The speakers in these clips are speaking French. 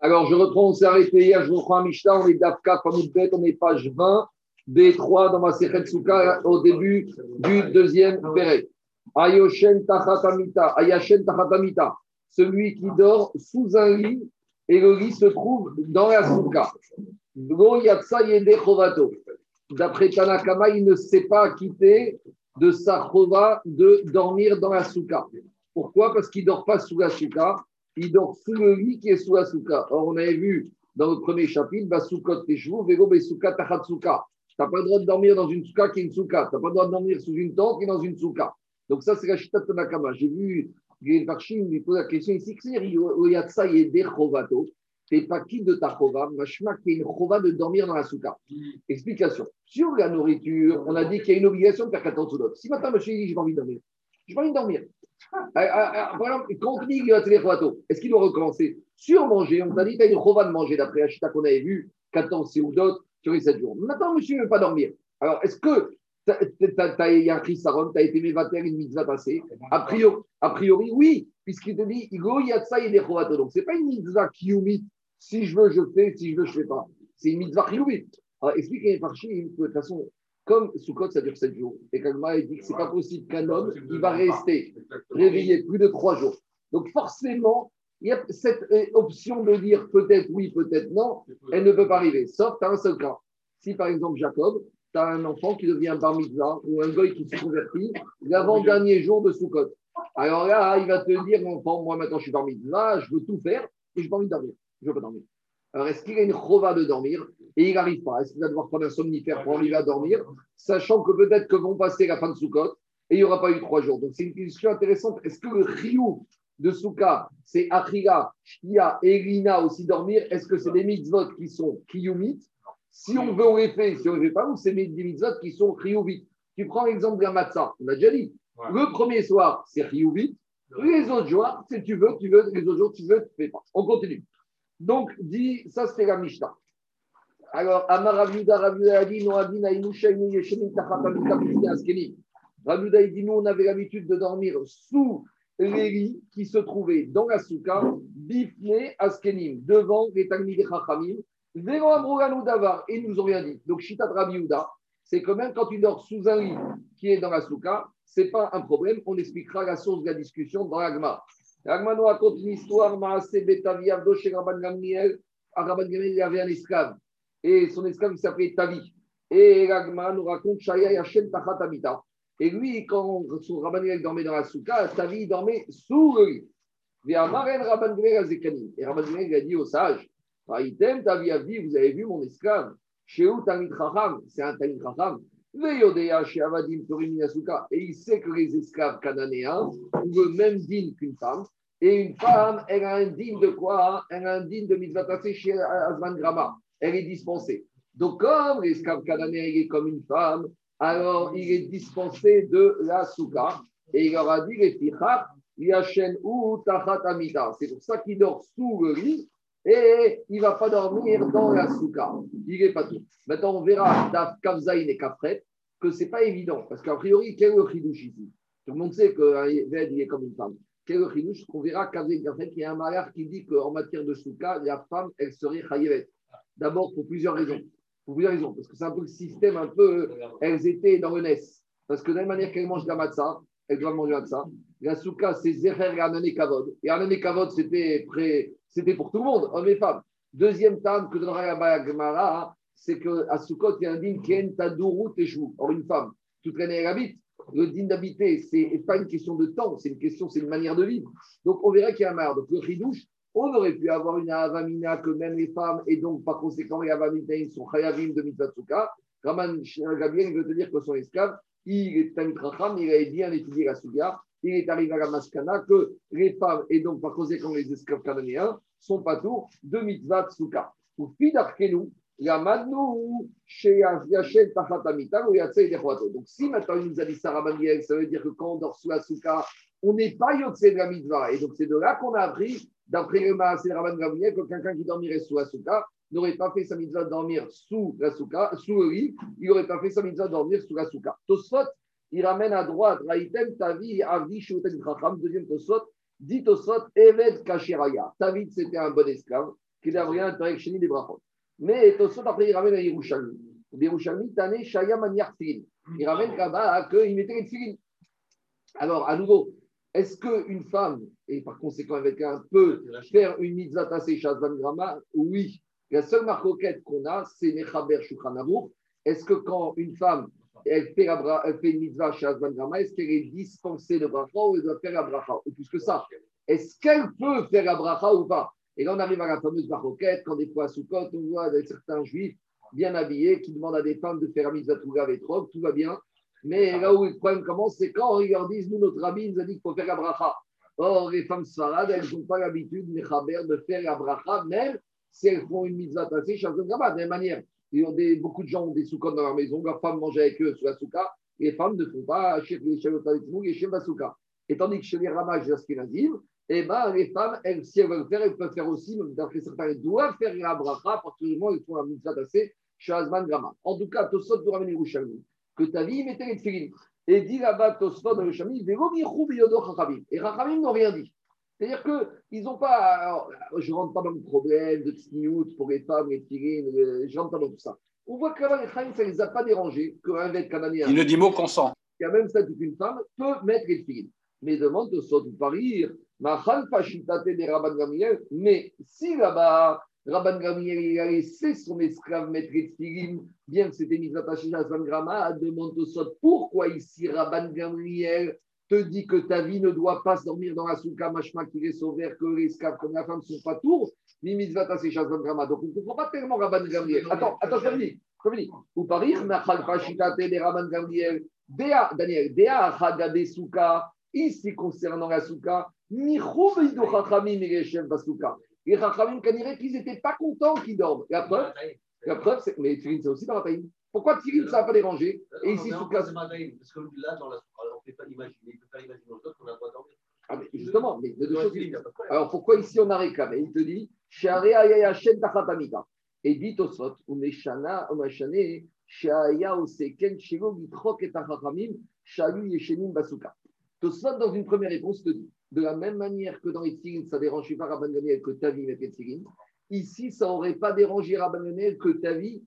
Alors, je reprends, on s'est arrêté hier, je reprends un Mishnah, on est d'Afka, bête, on est page 20, B3 dans ma Souka, au début du deuxième Pérec. Ayoshen Tachatamita, Ayashen Tachatamita, celui qui dort sous un lit et le lit se trouve dans la Souka. D'après Tanakama, il ne s'est pas quitté de sa chova de dormir dans la souka. Pourquoi? Parce qu'il ne dort pas sous la souka, il dort sous le lit qui est sous la souka. Or, on avait vu dans le premier chapitre, Basukot Teshvu, Vego Besuka Tachatsuka. Tu n'as pas le droit de dormir dans une souka qui est une souka. Tu n'as pas le droit de dormir sous une tente qui est dans une souka. Donc, ça, c'est la chita de Tanakama. J'ai vu les Parchim lui pose la question ici que c'est Oyatsa Yeder Chovato n'es pas qui de ta chova, machma qui est une chova de dormir dans la souka. Explication. Sur la nourriture, on a dit qu'il y a une obligation de faire 14 d'autres. Si maintenant monsieur dit j'ai envie de dormir, j'ai pas envie de dormir. Ah, ah, ah, dit est-ce qu'il doit recommencer Sur manger, on t'a dit tu as une chova de manger d'après Achita qu'on avait vu, 14 ou d'autres sur les 7 jours. Maintenant, monsieur ne veut pas dormir. Alors, est-ce que il y a un chisaron, tu as été mévater une mitzvah passée? A priori, a oui, puisqu'il te dit, Igo Yatsa et Donc, ce n'est pas une mitzvah qui humide si je veux, je fais. Si je veux, je ne fais pas. C'est une mitzvah chiyuvit. Alors, expliquez par que de toute façon, comme Sukkot, ça dure 7 jours, et Kagma dit que ce n'est pas possible qu'un homme qui va rester réveillé plus de 3 jours. Donc, forcément, il y a cette euh, option de dire peut-être oui, peut-être non, elle ne peut pas arriver. Sauf, tu as un seul cas. Si par exemple, Jacob, tu as un enfant qui devient bar mitzvah ou un goy qui se convertit l'avant-dernier jour de Sukkot. Alors là, il va te dire, mon enfant, moi maintenant je suis bar mitzvah, je veux tout faire et je n'ai pas envie de dormir je ne veux pas dormir. Alors, est-ce qu'il a une chova de dormir? Et il n'arrive pas Est-ce qu'il va devoir prendre un somnifère pour arriver à dormir, sachant que peut-être que vont passer la fin de Sukkot et il n'y aura pas eu trois jours Donc, c'est une question intéressante. Est-ce que le Riyou de Souka, c'est Achila, Shkia et Rina aussi dormir Est-ce que c'est des mitzvot qui sont Kriyumit Si on veut, on les fait. Si on ne les fait pas, ou c'est des mitzvot qui sont Kriyuvit Tu prends l'exemple d'un matzah, on a déjà dit. Le premier soir, c'est Kriyuvit. Les autres jours, si tu veux, tu veux, les autres jours, tu veux, tu fais pas. On continue. Donc, dit, ça c'était la Mishnah. Alors, Amar Raviuda, Raviuda a dit, non, Askeni. Nous, on avait l'habitude de dormir sous les lits qui se trouvaient dans la souka, Bifne, Askenim, devant les Talmid Chachamim, Vélo Amroganou Davar, et nous ont rien dit. Donc, Shita Raviuda, c'est quand même quand tu dors sous un lit qui est dans la souka, ce n'est pas un problème. On expliquera la source de la discussion dans l'agma. Agmano raconte une histoire, Maase Betavi Avdo chez Rabban Gamliel. Rabban il avait un esclave. Et son esclave, il s'appelait Tavi. Et Agma nous raconte Shaya Yachem Tachat Amita. Et lui, quand son Rabban dormait dans la souka, Tavi dormait sous le lit. Et Rabban Gamliel a dit au sage Item Tavi Avi, vous avez vu mon esclave Chez Tamid Chacham, c'est un Tamid Chacham. Et il sait que les esclaves cananéens ont le même digne qu'une femme. Et une femme, elle a un digne de quoi? Elle a un digne de mitzvah chez Asman Grama. Elle est dispensée. Donc, comme l'esclave cananéen est comme une femme, alors il est dispensé de la souka. Et il leur a dit, les ou C'est pour ça qu'il dort sous le lit et il ne va pas dormir dans la souka. Il n'est pas tout. Maintenant, on verra Daf Kavzaïn et Kafret que ce n'est pas évident. Parce qu'a priori, quel est le chidouche ici? Tout le monde sait qu'un il est comme une femme. Quel est le chidouche? On verra Kavzaïn et Kafret qu'il y a un malheur qui dit qu'en matière de souka, la femme, elle serait chayevet. D'abord, pour plusieurs raisons. Pour plusieurs raisons. Parce que c'est un peu le système, un peu. Elles étaient dans le NES. Parce que de la même manière qu'elles mangent la matzah, elles doivent manger de ça. La souka, c'est Zecher et Anané Kavod. Et Anané Kavod, c'était c'était pour tout le monde, hommes et femmes. Deuxième tam que donnera la Gemara, c'est qu'à Sukkot, il y a un din qui est Tadourou Teshou. Or, une femme, toute l'année, elle habite. Le din d'habiter, ce n'est pas une question de temps, c'est une question, c'est une manière de vivre. Donc, on verra qu'il y a un mar. Donc, le ridouche, on aurait pu avoir une avamina que même les femmes, et donc par conséquent, les avamina, sont chayavim de mitzvah Raman Gabriel veut te dire que son esclave, il est un il a bien étudié la souga, il est arrivé à la maskana que les femmes, et donc par conséquent les esclaves cananéens, sont pas de mitzvah tsuka. Ou fidarkenu, Tachatamita, ou. Donc si maintenant il nous a dit ça, ça veut dire que quand on dort sous la souka, on n'est pas Yotse de la mitzvah. Et donc c'est de là qu'on a appris, d'après le Maasé Rabban Gabriel, que quelqu'un qui dormirait sous la souka n'aurait pas fait sa mitzvah dormir sous la sous le il n'aurait pas fait sa mitzvah dormir sous la souka. Tosfot, il ramène à droite, Raïtem, Tavi, Avdi, Shouten, Chacham, deuxième Tosfot, Dit au sot, Eved Kashiraya. David, c'était un bon esclave qui n'avait rien avec Chéni des Brachot. Mais Tosot, après, il ramène à Yerushalmi. Yerushalmi, Tane, Shaya Maniar Il ramène là-bas qu'il mettait les. Alors, à nouveau, est-ce qu'une femme, et par conséquent avec un peut faire une mitzvah tassé Grama Oui. La seule marque qu'on a, c'est Nechaber Shukhanavour. Est-ce que quand une femme elle fait, elle fait une mitzvah Shazvan Grama, est-ce qu'elle est dispensée de bracha ou elle doit faire la bracha Ou plus que ça, est-ce qu'elle peut faire la bracha ou pas? Et là, on arrive à la fameuse maroquette, quand des fois à Soukot, on voit certains juifs bien habillés qui demandent à des femmes de faire la mitzvah Touga avec tout va bien. Mais là où le problème commence, c'est quand ils leur disent, nous, notre rabbi nous a dit qu'il faut faire la bracha. Or, les femmes svarades, elles n'ont pas l'habitude, de faire la bracha, même si elles font une mitzvah tassée, de la même manière. Des, beaucoup de gens ont des soukot dans leur maison, leurs femmes mangent avec eux sous la souka, les femmes ne font pas chez les et chez la souka. Et tandis que chez les ramages et eh ben, les femmes, elles, si elles veulent faire, elles peuvent faire aussi, d'après certains, elles doivent faire la bracha, à partir du moment où elles font la mitzvah tassée chez Azman Grama. En tout cas, Tosot nous ramène Yerushalmi que ta vie mettait les tefilin. Et dit là-bas, Tosfot dans le Chami, et Rachamim n'ont rien dit. C'est-à-dire qu'ils n'ont pas. Alors, je ne rentre pas dans le problème de tsniout pour les femmes, les tefilin, je ne rentre pas dans tout ça. On voit que là-bas, les Rachamim, ça ne les a pas dérangés qu'un vêt cananéen. Il ne dit mot consent. Il y a même ça qu'une femme peut mettre les tefilin. Mais demande de Sot Parir, mais si là-bas, Rabban Gamriel, il a laissé son esclave mettre les bien que c'était mis attaché à San Grama, demande au sot pourquoi ici Rabban Gamriel te dit que ta vie ne doit pas dormir dans la souka machma qui est sauvé, que les esclaves comme la femme ne sont pas tours, ni mitzvah tassé chez Grama. Donc on ne comprend pas tellement Rabban Gamriel. Attends, attends, je dis. Ou parir, machal fashitate de Rabban Gamriel, Dea, Daniel, Dea Hagade Souka, ici concernant la souka, Michou Veido Chachamim et Basuka. Les Rachamim Kanire qu'ils n'étaient pas contents qu'ils dorment. La preuve, la preuve c'est. Mais Tfilin, c'est aussi dans la taïm. Pourquoi Tfilin, ça n'a pas dérangé Et ici, sous classe. Parce que là, dans la on ne peut pas imaginer, il peut pas imaginer aux autres qu'on a le droit de dormir. Ah, mais justement, mais de deux choses. Alors pourquoi ici on a réclamé Il te dit Et dit au sot, Umeshana, Umeshane, Shaya Oseken, Gitrok et Shalu Yeshenim Basuka. Tosot, dans une première réponse, te dit de la même manière que dans les ça dérange pas Rabban Gamliel que ta vie mette les ici, ça n'aurait pas dérangé Rabban Gamliel que ta vie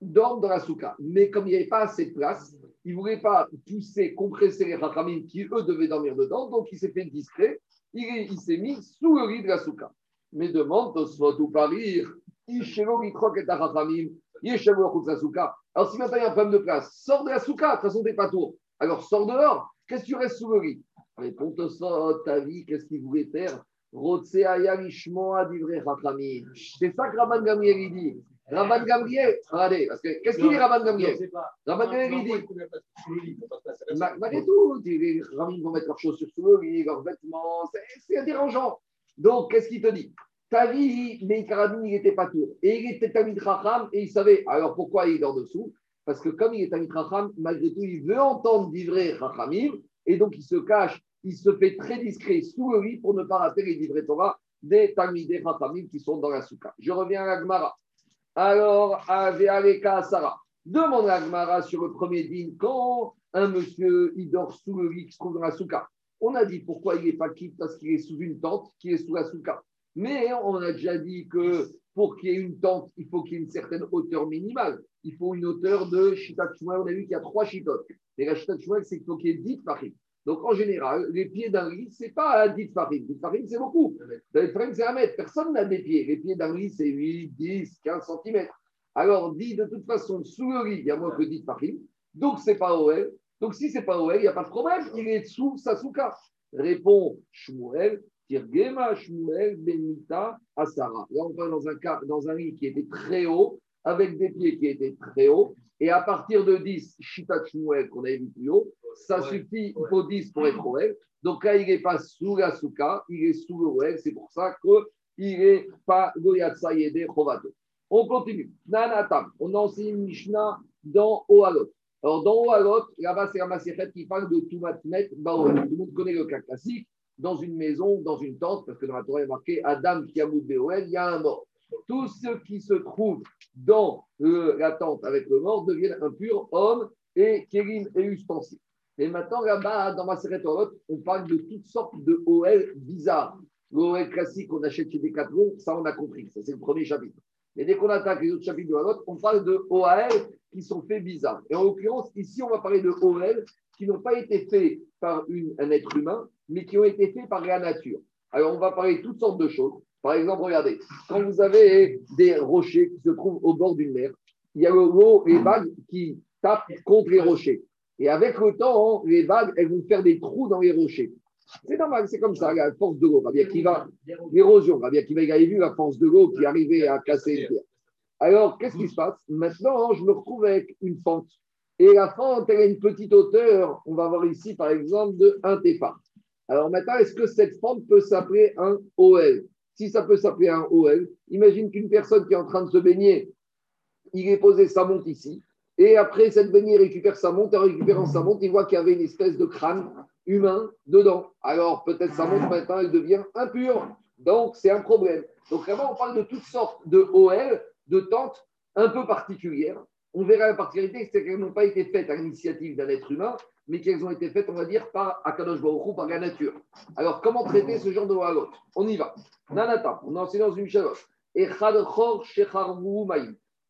dorme dans la souka. Mais comme il n'y avait pas assez de place, il ne voulait pas pousser, compresser les rachamim qui, eux, devaient dormir dedans. Donc, il s'est fait discret. Il, s'est mis sous le lit de la souka. Mais demande, Tosfot ou Parir, Ishelo Mikrok et Rachamim, Yeshelo la souka. Alors, si maintenant il y a un problème de place, sors de la souka, de toute façon, tu n'es pas tour. Alors, sors dehors. Qu'est-ce que tu restes sous le lit? Réponds ça, ta vie, qu'est-ce qu'il voulait faire? C'est ça que Rabban Gamriel dit. Rabban Gamriel, regardez, parce que qu'est-ce qu'il dit Rabban Gamriel Rabban Gamriel dit. Malgré tout, les rabbins vont mettre leurs chaussures sous le lit, leurs vêtements, c'est dérangeant. Donc, qu'est-ce qu'il te dit? Ta vie, mais Karabin, il n'était pas tout. Et il était Tamid Racham, et il savait. Alors, pourquoi il est en dessous? Parce que comme il est Tamid Racham, malgré tout, il veut entendre d'ivrer Rachamim, et donc il se cache, il se fait très discret sous le lit pour ne pas rater les livrets Torah des Talmidei Chachamim qui sont dans la souka. Je reviens à l'Agmara. Alors, Avealeka Sarah. Demande l'Agmara sur le premier dîne quand un monsieur dort sous le lit qui se trouve dans la souka. On a dit pourquoi il n'est pas quitte parce qu'il est sous une tente qui est sous la souka. Mais on a déjà dit que pour qu'il y ait une tente, il faut qu'il y ait une certaine hauteur minimale. Il faut une hauteur de Shitat On a vu qu'il y a trois Shitot. Et la Shitat c'est qu'il faut qu'il y ait 10 paris. Donc, en général, les pieds d'un lit, ce n'est pas un 10 farine. 10 farine, c'est beaucoup. 10 farine, c'est un mètre. Personne n'a des pieds. Les pieds d'un lit, c'est 8, 10, 15 cm. Alors, dit de toute façon, sous le lit, il y a moins que 10 farine. Donc, ce n'est pas OL. Donc, si ce n'est pas OL, il n'y a pas de problème. Il est sous sa souka. Répond Shmuel, Tirgema Shmuel Benita Asara. Là, on parle dans un, cas, dans un lit qui était très haut, avec des pieds qui étaient très hauts. Et à partir de 10, Shitat Shmuel, qu'on avait vu plus haut, ça suffit, il faut 10 pour être OL. Donc là, il n'est pas sous la souka, il est sous le OL. C'est pour ça qu'il n'est pas Goyatsa Yede Chovato. On continue. Nanatam. On enseigne Mishnah dans Ohalot. Alors, dans Ohalot, là-bas, c'est la Maserhet qui parle de Tumatmet Baoel. Tout le monde connaît le cas classique. Dans une maison, dans une tente, parce que dans la Torah, il est marqué Adam Kiamoud Beoel, il y a un mort. Tous ceux qui se trouvent dans la tente avec le mort deviennent impurs, hommes et kérim et ustensiles. Mais maintenant, là-bas, dans ma on parle de toutes sortes de OL bizarres. L'OL classique qu'on achète chez Decathlon, ça on a compris, ça c'est le premier chapitre. Mais dès qu'on attaque les autres chapitres de la on parle de OL qui sont faits bizarres. Et en l'occurrence, ici, on va parler de OL qui n'ont pas été faits par un être humain, mais qui ont été faits par la nature. Alors, on va parler de toutes sortes de choses. Par exemple, regardez, quand vous avez des rochers qui se trouvent au bord d'une mer, il y a l'eau, les vagues qui tapent contre les rochers. Et avec le temps, les vagues, elles vont faire des trous dans les rochers. C'est normal, c'est comme ça, la force de l'eau. L'érosion, Rabbi il avait vu la force de l'eau qui arrivait à casser une terre. Alors, qu'est-ce qui se passe? Maintenant, je me retrouve avec une fente. Et la fente, elle a une petite hauteur, on va voir ici par exemple, de 1 TFA. Alors maintenant, est-ce que cette fente peut s'appeler un OL Si ça peut s'appeler un OL, imagine qu'une personne qui est en train de se baigner, il est posé sa monte ici, et après cette baignée récupère sa monte, en récupérant sa monte, il voit qu'il y avait une espèce de crâne humain dedans. Alors peut-être sa monte maintenant, elle devient impure. Donc c'est un problème. Donc vraiment, on parle de toutes sortes de OL, de tentes un peu particulières on verra la particularité, c'est qu'elles n'ont pas été faites à l'initiative d'un être humain, mais qu'elles ont été faites, on va dire, par Akadosh Baruch par la nature. Alors, comment traiter ce genre de walot On y va. Nanata, on enseigne dans une chaloche. Et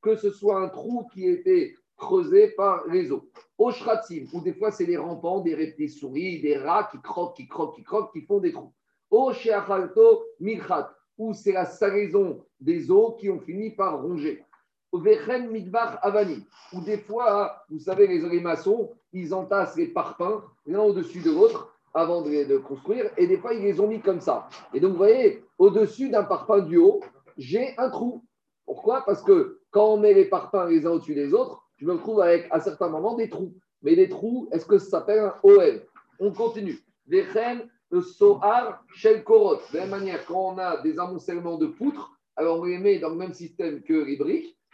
que ce soit un trou qui était creusé par les eaux. Oshratsim, ou des fois c'est les rampants, des reptiles souris, des rats qui croquent, qui croquent, qui croquent, qui font des trous. Osheachalto Mikhat, ou c'est la salaison des eaux qui ont fini par ronger. Vechen Midbar Avani, où des fois, vous savez, les maçons, ils entassent les parpaings l'un au-dessus de l'autre avant de, construire, et des fois, ils les ont mis comme ça. Et donc, vous voyez, au-dessus d'un parpaing du haut, j'ai un trou. Pourquoi? Parce que quand on met les parpaings les uns au-dessus des autres, je me retrouve avec, à certains moments, des trous. Mais des trous, est-ce que ça s'appelle un OL On continue. Vechen Sohar Shel Korot. De la même manière, quand on a des amoncellements de poutres, alors on les met dans le même système que les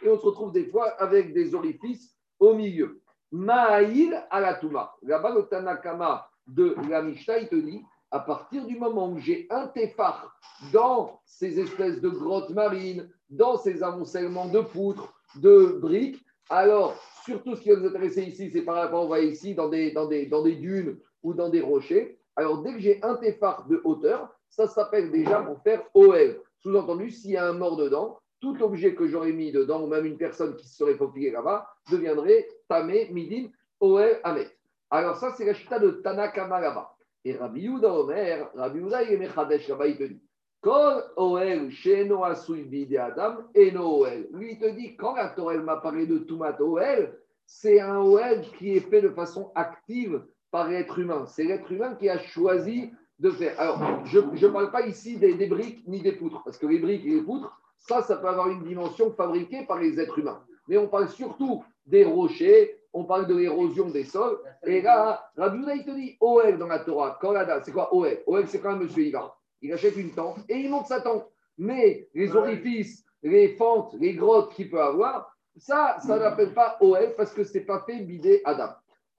et on se retrouve des fois avec des orifices au milieu. Ma'aïl alatuma. Là-bas, le Tanakama de la Mishnah, il te dit à partir du moment où j'ai un téphar dans ces espèces de grottes marines, dans ces amoncellements de poutres, de briques, alors surtout ce qui va nous intéresser ici, c'est par rapport, on voit ici, dans des, dans, des, dans des dunes ou dans des rochers. Alors dès que j'ai un téphar de hauteur, ça s'appelle déjà pour faire OL. Sous-entendu, s'il y a un mort dedans, tout objet que j'aurais mis dedans, ou même une personne qui se serait faufilée là-bas, deviendrait Tamé, Midim, Oel, Amet. Alors ça, c'est la chita de Tanakama là-bas. Et Rabbi Yuda Omer, Rabbi Yuda, il est Mechadesh là-bas, il te dit Kol Oel, Sheno Asui Bide Adam, Eno Oel. Lui, il te dit, quand la Torah m'a parlé de Tumat Oel, c'est un Oel qui est fait de façon active par l'être humain. C'est l'être humain qui a choisi de faire. Alors, je ne parle pas ici des, briques ni des poutres, parce que les briques et les poutres, ça, ça peut avoir une dimension fabriquée par les êtres humains. Mais on parle surtout des rochers, on parle de l'érosion des sols. Et là, Rabbi il te dit OL dans la Torah. C'est quoi OL OL, c'est quand même monsieur Ivar. Il achète une tente et il monte sa tente. Mais les orifices, les fentes, les grottes qu'il peut avoir, ça, ça n'appelle pas OL parce que ce n'est pas fait bider Adam.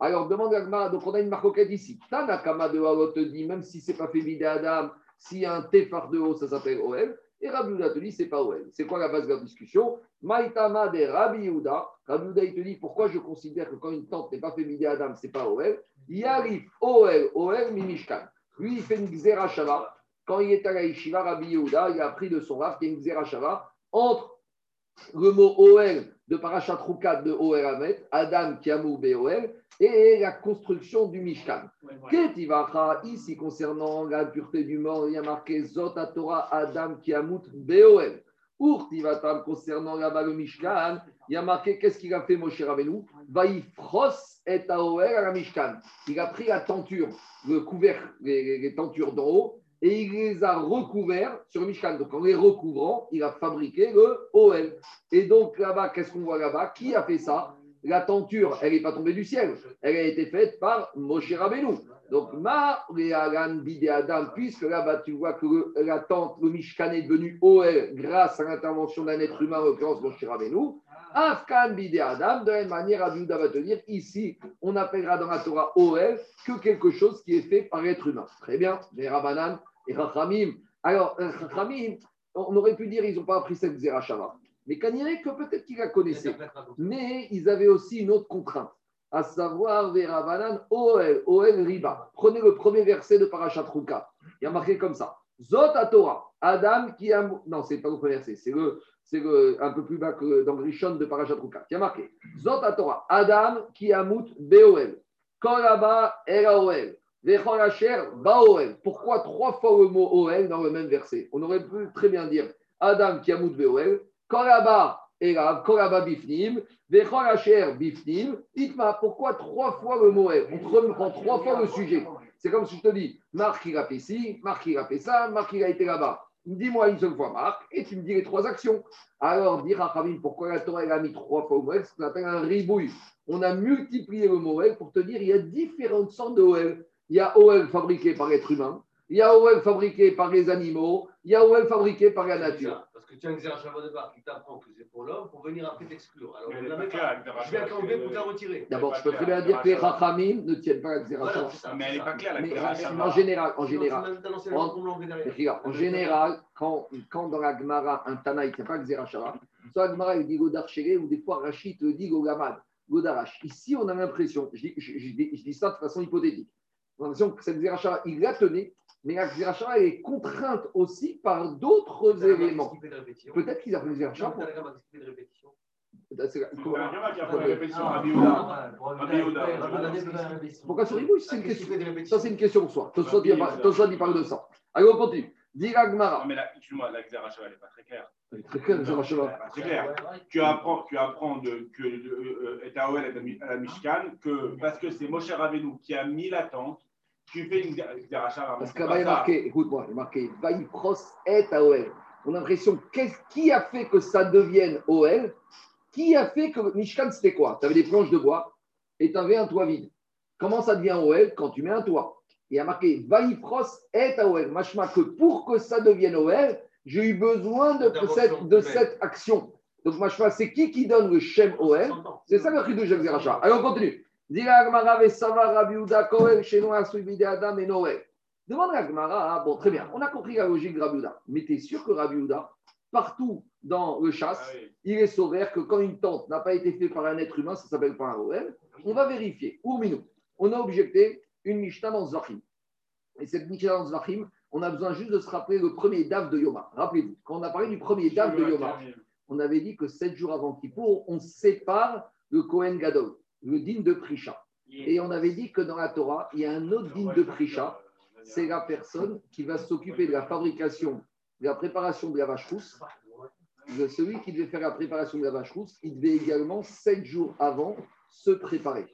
Alors, demande à donc on a une marcoquette ici. Tanakama de Halot te dit, même si ce n'est pas fait bider Adam, s'il y a un téphar de haut, ça s'appelle OL. Et Rabbi Yehuda te dit, c'est pas OL. C'est quoi la base de la discussion? Maïtama de Rabbi Yehuda. Rabbi Yehuda, il te dit, pourquoi je considère que quand une tente n'est pas fait midi Adam, c'est pas OL Yarif OL, OL, Mimishkan. Lui, il fait une Xerashava. Quand il est à la Yeshiva, Rabbi Yehuda, il a appris de son raf qu'il y a une Xerashava entre le mot OL de Parashat de Ahmed, Adam Kiamou BOL, et la construction du Mishkan. Ketivacha, ici concernant la pureté du mort, il y a marqué Zot Torah Adam Kiamut BOL. Urtivatam concernant là-bas le Mishkan, il y a marqué qu'est-ce qu'il a fait Moshe Rabbeinu? Vaifros et Aoel à la Mishkan. Il a pris la tenture, le couvercle, les, les tentures d'en haut, et il les a recouverts sur Mishkan. Donc en les recouvrant, il a fabriqué le OL. Et donc là-bas, qu'est-ce qu'on voit là-bas? Qui a fait ça? La tenture, elle n'est pas tombée du ciel. Elle a été faite par Moshe Rabbeinu. Donc, Ma Bide Adam, puisque là-bas, tu vois que la tente, le Mishkan est devenu OL grâce à l'intervention d'un être humain, en l'occurrence Moshe Rabbeinu. Afkan Bide Adam, de la même manière, Abiouda va te dire ici, on appellera dans la Torah OL que quelque chose qui est fait par l'être humain. Très bien, les Rabanan, et Rachamim. Alors, euh, Rachamim, on aurait pu dire ils n'ont pas appris cette Zerachava. Mais Kanirek, que peut-être qu'ils la connaissaient. Mais ils avaient aussi une autre contrainte. à savoir Verabanan Oel, Oel Riba. Prenez le premier verset de Parashat Ruka. Il y a marqué comme ça. Zot à Torah, Adam qui a. Non, c'est pas le premier verset, c'est le, c'est le, un peu plus bas que dans Grishon de Parashat Ruka. Il y a marqué Zot à Torah, Adam qui a mout Beoel, Koraba Eraoel. Pourquoi trois fois le mot Oel dans le même verset? On aurait pu très bien dire Adam qui a mout Beoel, Koraba Erav, Koraba Bifnim, Vechol Asher Bifnim, Itma. Pourquoi trois fois le mot El On prend trois fois le sujet. C'est comme si je te dis, Marc, il a fait ci, Marc, il a fait ça, Marc, il a été là-bas. Dis-moi une seule fois, Marc, et tu me dis les trois actions. Alors, dire à pourquoi la Torah a mis trois fois Moël, ce qu'on appelle un ribouille. On a multiplié le mot pour te dire il y a différentes sortes de OL. Il y a OL fabriqué par l'être humain, il y a OL fabriqué par les animaux, il y a OL fabriqué par la nature. Parce que tu as un exercice de départ qui t'apprend que c'est pour l'homme pour venir après t'exclure. Alors, on pas. Je vais t'enlever pour te retirer. D'abord, je peux très bien dire que les Rachamim ne tiennent pas l'exercice. mais elle n'est pas claire, la En général, en général, en, général, quand, quand dans la Gemara, un Tana, il ne tient pas Xerachara, soit la Gemara, il dit Godar ou des fois Rachid dit Gogamad, Godarash. Ici, on a l'impression, je dis, je, je dis ça de façon hypothétique, on a l'impression que cette Xerachara, il l'a tenue mais la Xerachara est contrainte aussi par d'autres éléments. Peut-être qu'ils appellent Xerachara. Pourquoi sur Ribouille c'est une question. Ça, c'est une question pour soi. Tosot, il parle de ça. Allez, on continue. Dira Gmara. Mais excuse-moi, la Xerachara, elle n'est pas très claire. Elle est très claire, la. Très clair. Tu apprends, tu apprends de, que Etaoel est à la Mishkan, que parce que c'est Moshe Rabbeinu qui a mis la tente, tu fais une Parce que là-bas, il est marqué, écoute-moi, il est marqué Vaïpros et OL. On a l'impression, qui a fait que ça devienne OL Qui a fait que Mishkan, c'était quoi? Tu avais des planches de bois et tu avais un toit vide. Comment ça devient OL quand tu mets un toit? Il y a marqué Vaïpros et OL. Machma que pour que ça devienne OL, j'ai eu besoin de, cette, de cette action. Donc, Machma, c'est qui qui donne le Shem OL C'est ça le cri de Jacques Zerachar. Allez, on continue. Demande à Gmara, bon, très bien, on a compris la logique de Rabiuda. Mais tu es sûr que Rabiuda, partout dans le chasse, ah il est sauvé que quand une tente n'a pas été faite par un être humain, ça s'appelle pas un OL. On va vérifier. Ourminou. On a objecté une Mishnah dans Zvachim. Et cette Mishnah dans Zvachim, on a besoin juste de se rappeler le premier DAF de Yoma. Rappelez-vous, quand on a parlé du premier DAF de Yoma, on avait dit que sept jours avant Kippour, on sépare le Kohen Gadol le digne de Prisha. Et on avait dit que dans la Torah, il y a un autre digne de Prisha, c'est la personne qui va s'occuper de la fabrication, de la préparation de la vache rousse. Celui qui devait faire la préparation de la vache rousse, il devait également, sept jours avant, se préparer.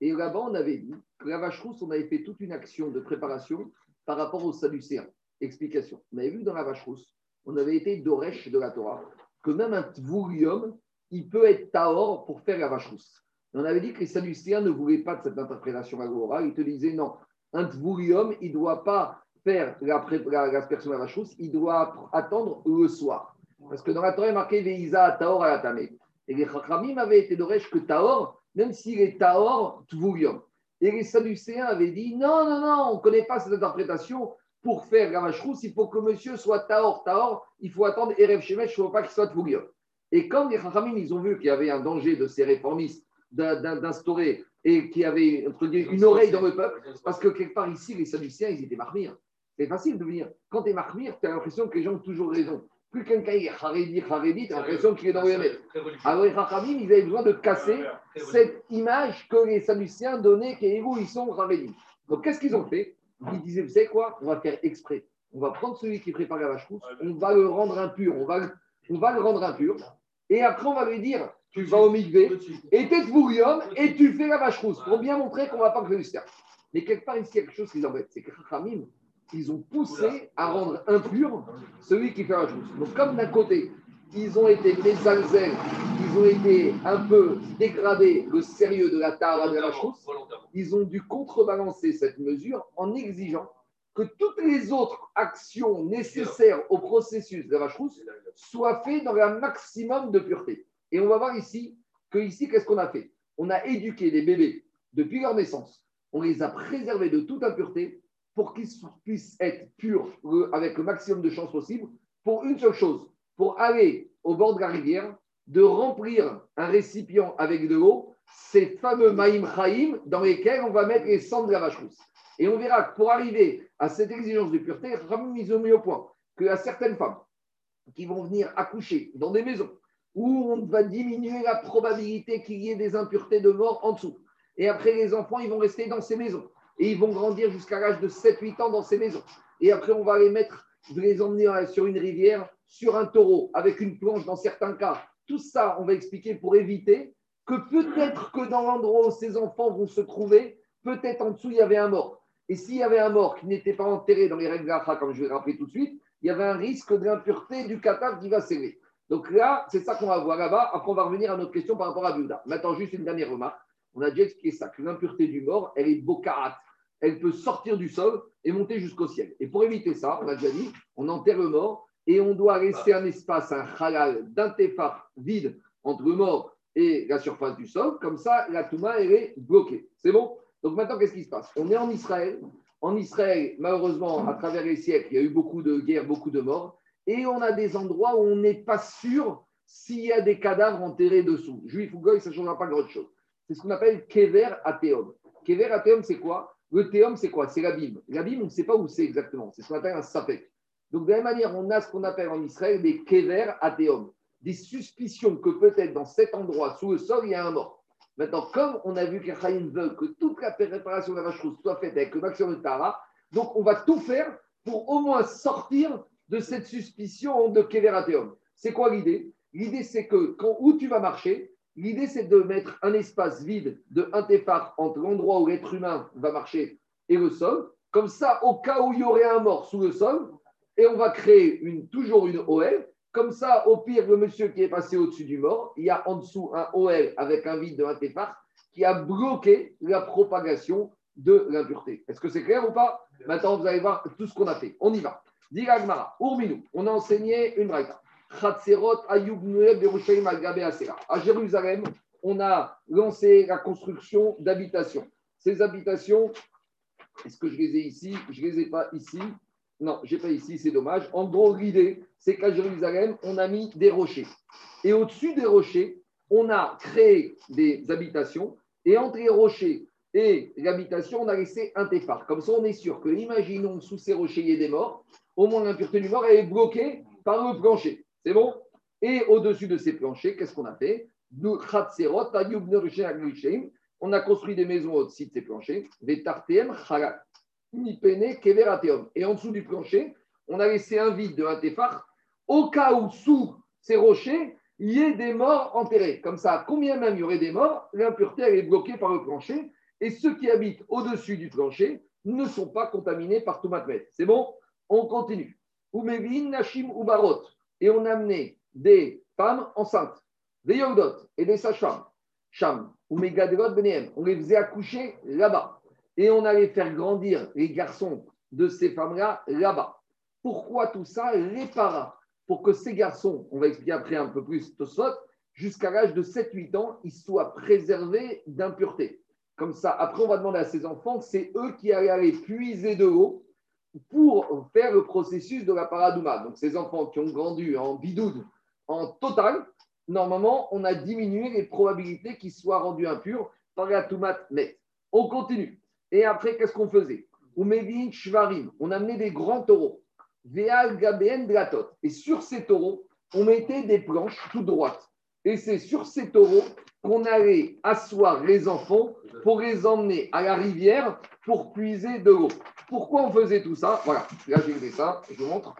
Et là-bas, on avait dit que la vache rousse, on avait fait toute une action de préparation par rapport au Sadducéens. Explication. On avait vu dans la vache rousse, on avait été d'Oresh de la Torah, que même un tvourium, il peut être taor pour faire la vache rousse on avait dit que les Sadducéens ne voulaient pas de cette interprétation agora. Ils te disaient non, un tvourium, il ne doit pas faire la, la, la il doit attendre le soir. Parce que dans la Torah, il est marqué Veïsa Taor à la. Et les Chachamim avaient été d'Oresh que Taor, même s'il est Taor, tvourium. Et les Sadducéens avaient dit non, non, non, on ne connaît pas cette interprétation. Pour faire la vache il faut que monsieur soit Taor. Taor, il faut attendre Erev Shemesh, il ne faut pas qu'il soit tvourium. Et quand les Chachamim, ils ont vu qu'il y avait un danger de ces réformistes d'instaurer et qui avait une oreille dans le peuple, parce que quelque part ici, les Sadduciens, ils étaient marmires. C'est facile de venir. Quand tu es marmire, tu as l'impression que les gens ont toujours raison. Plus quelqu'un est haredi, haredi, tu as l'impression qu'il est dans le Alors les Rachamim, ils avaient besoin de casser cette image que les Sadduciens donnaient, où ils sont haredi. Donc qu'est-ce qu'ils ont fait? Ils disaient, vous savez quoi? On va faire exprès. On va prendre celui qui prépare la vache rousse, on va le rendre impur, on va, on va le rendre impur, et après on va lui dire, tu vas au mikvé, et tu es et tu fais la vache rousse, pour bien montrer qu'on ne va pas que faire. Mais quelque part, ici, il y a quelque chose qui les embête, c'est que Khamim, ils ont poussé à rendre impur celui qui fait la vache rousse. Donc, comme d'un côté, ils ont été mésalzels, ils ont été un peu dégradés le sérieux de la tara de la vache rousse, ils ont dû contrebalancer cette mesure en exigeant que toutes les autres actions nécessaires au processus de la vache rousse soient faites dans un maximum de pureté. Et on va voir ici que ici, qu'est-ce qu'on a fait? On a éduqué les bébés depuis leur naissance. On les a préservés de toute impureté pour qu'ils puissent être purs avec le maximum de chances possible pour une seule chose, pour aller au bord de la rivière, de remplir un récipient avec de l'eau ces fameux Maïm Chaim dans lesquels on va mettre les cendres de la vache rousse. Et on verra que pour arriver à cette exigence de pureté, ils ont mis au point a certaines femmes qui vont venir accoucher dans des maisons où on va diminuer la probabilité qu'il y ait des impuretés de mort en dessous. Et après, les enfants, ils vont rester dans ces maisons. Et ils vont grandir jusqu'à l'âge de 7-8 ans dans ces maisons. Et après, on va les mettre, les emmener sur une rivière, sur un taureau, avec une planche dans certains cas. Tout ça, on va expliquer pour éviter que peut-être que dans l'endroit où ces enfants vont se trouver, peut-être en dessous, il y avait un mort. Et s'il y avait un mort qui n'était pas enterré dans les règles d'Acha, comme je vais rappeler tout de suite, il y avait un risque d'impureté du Qatar qui va s'élever. Donc là, c'est ça qu'on va voir là-bas. Après, on va revenir à notre question par rapport à Bouddha. Maintenant, juste une dernière remarque. On a déjà expliqué ça, que l'impureté du mort, elle est bokarat. Elle peut sortir du sol et monter jusqu'au ciel. Et pour éviter ça, on a déjà dit, on enterre le mort et on doit laisser un espace, un halal, d'un vide entre le mort et la surface du sol. Comme ça, la touma, elle est bloquée. C'est bon? Donc maintenant, qu'est-ce qui se passe? On est en Israël. En Israël, malheureusement, à travers les siècles, il y a eu beaucoup de guerres, beaucoup de morts. Et on a des endroits où on n'est pas sûr s'il y a des cadavres enterrés dessous. Juif ou goy, ça ne changera pas grand-chose. C'est ce qu'on appelle kever athéum. Kever athéum, c'est quoi? Le théum, c'est quoi? C'est l'abîme. L'abîme, on ne sait pas où c'est exactement. C'est ce qu'on appelle un sapek. Donc, de la même manière, on a ce qu'on appelle en Israël des kever athéum. Des suspicions que peut-être dans cet endroit, sous le sol, il y a un mort. Maintenant, comme on a vu que Chaim veut que toute la préparation de la vache soit faite avec le maximum de Tara, donc on va tout faire pour au moins sortir de cette suspicion de Keverateum. C'est quoi l'idée? L'idée, c'est que quand, où tu vas marcher, l'idée, c'est de mettre un espace vide de un entre l'endroit où l'être humain va marcher et le sol. Comme ça, au cas où il y aurait un mort sous le sol, et on va créer une, toujours une OL. Comme ça, au pire, le monsieur qui est passé au-dessus du mort, il y a en dessous un OL avec un vide de un qui a bloqué la propagation de l'impureté. Est-ce que c'est clair ou pas? Maintenant, vous allez voir tout ce qu'on a fait. On y va. On a enseigné une braïta. À Jérusalem, on a lancé la construction d'habitations. Ces habitations, est-ce que je les ai ici? Je ne les ai pas ici. Non, je n'ai pas ici, c'est dommage. En gros, l'idée, c'est qu'à Jérusalem, on a mis des rochers. Et au-dessus des rochers, on a créé des habitations. Et entre les rochers et l'habitation, on a laissé un téphare. Comme ça, on est sûr que, imaginons, sous ces rochers, il y ait des morts au moins l'impureté du mort, elle est bloquée par le plancher. C'est bon? Et au-dessus de ces planchers, qu'est-ce qu'on a fait? On a construit des maisons au-dessus de ces planchers, des tartem. Et en dessous du plancher, on a laissé un vide de un téphar, au cas où sous ces rochers, il y ait des morts enterrés. Comme ça, combien même il y aurait des morts, l'impureté elle est bloquée par le plancher, et ceux qui habitent au-dessus du plancher ne sont pas contaminés par tout matmet. C'est bon? On continue. Nashim Ubarot. Et on a amené des femmes enceintes, des yogdot et des sages-femmes. Sham, Umegadevot Benehem. On les faisait accoucher là-bas. Et on allait faire grandir les garçons de ces femmes-là là-bas. Pourquoi tout ça Les paras. Pour que ces garçons, on va expliquer après un peu plus jusqu'à l'âge de 7-8 ans, ils soient préservés d'impureté. Comme ça, après, on va demander à ces enfants, c'est eux qui allaient puiser de l'eau pour faire le processus de la paradouma. Donc, ces enfants qui ont grandi en bidoude, en total, normalement, on a diminué les probabilités qu'ils soient rendus impurs par la tomate mais On continue. Et après, qu'est-ce qu'on faisait? On amenait des grands taureaux. Et sur ces taureaux, on mettait des planches toutes droites. Et c'est sur ces taureaux qu'on allait asseoir les enfants pour les emmener à la rivière pour puiser de l'eau. Pourquoi on faisait tout ça? Voilà, là j'ai fait ça, je vous montre.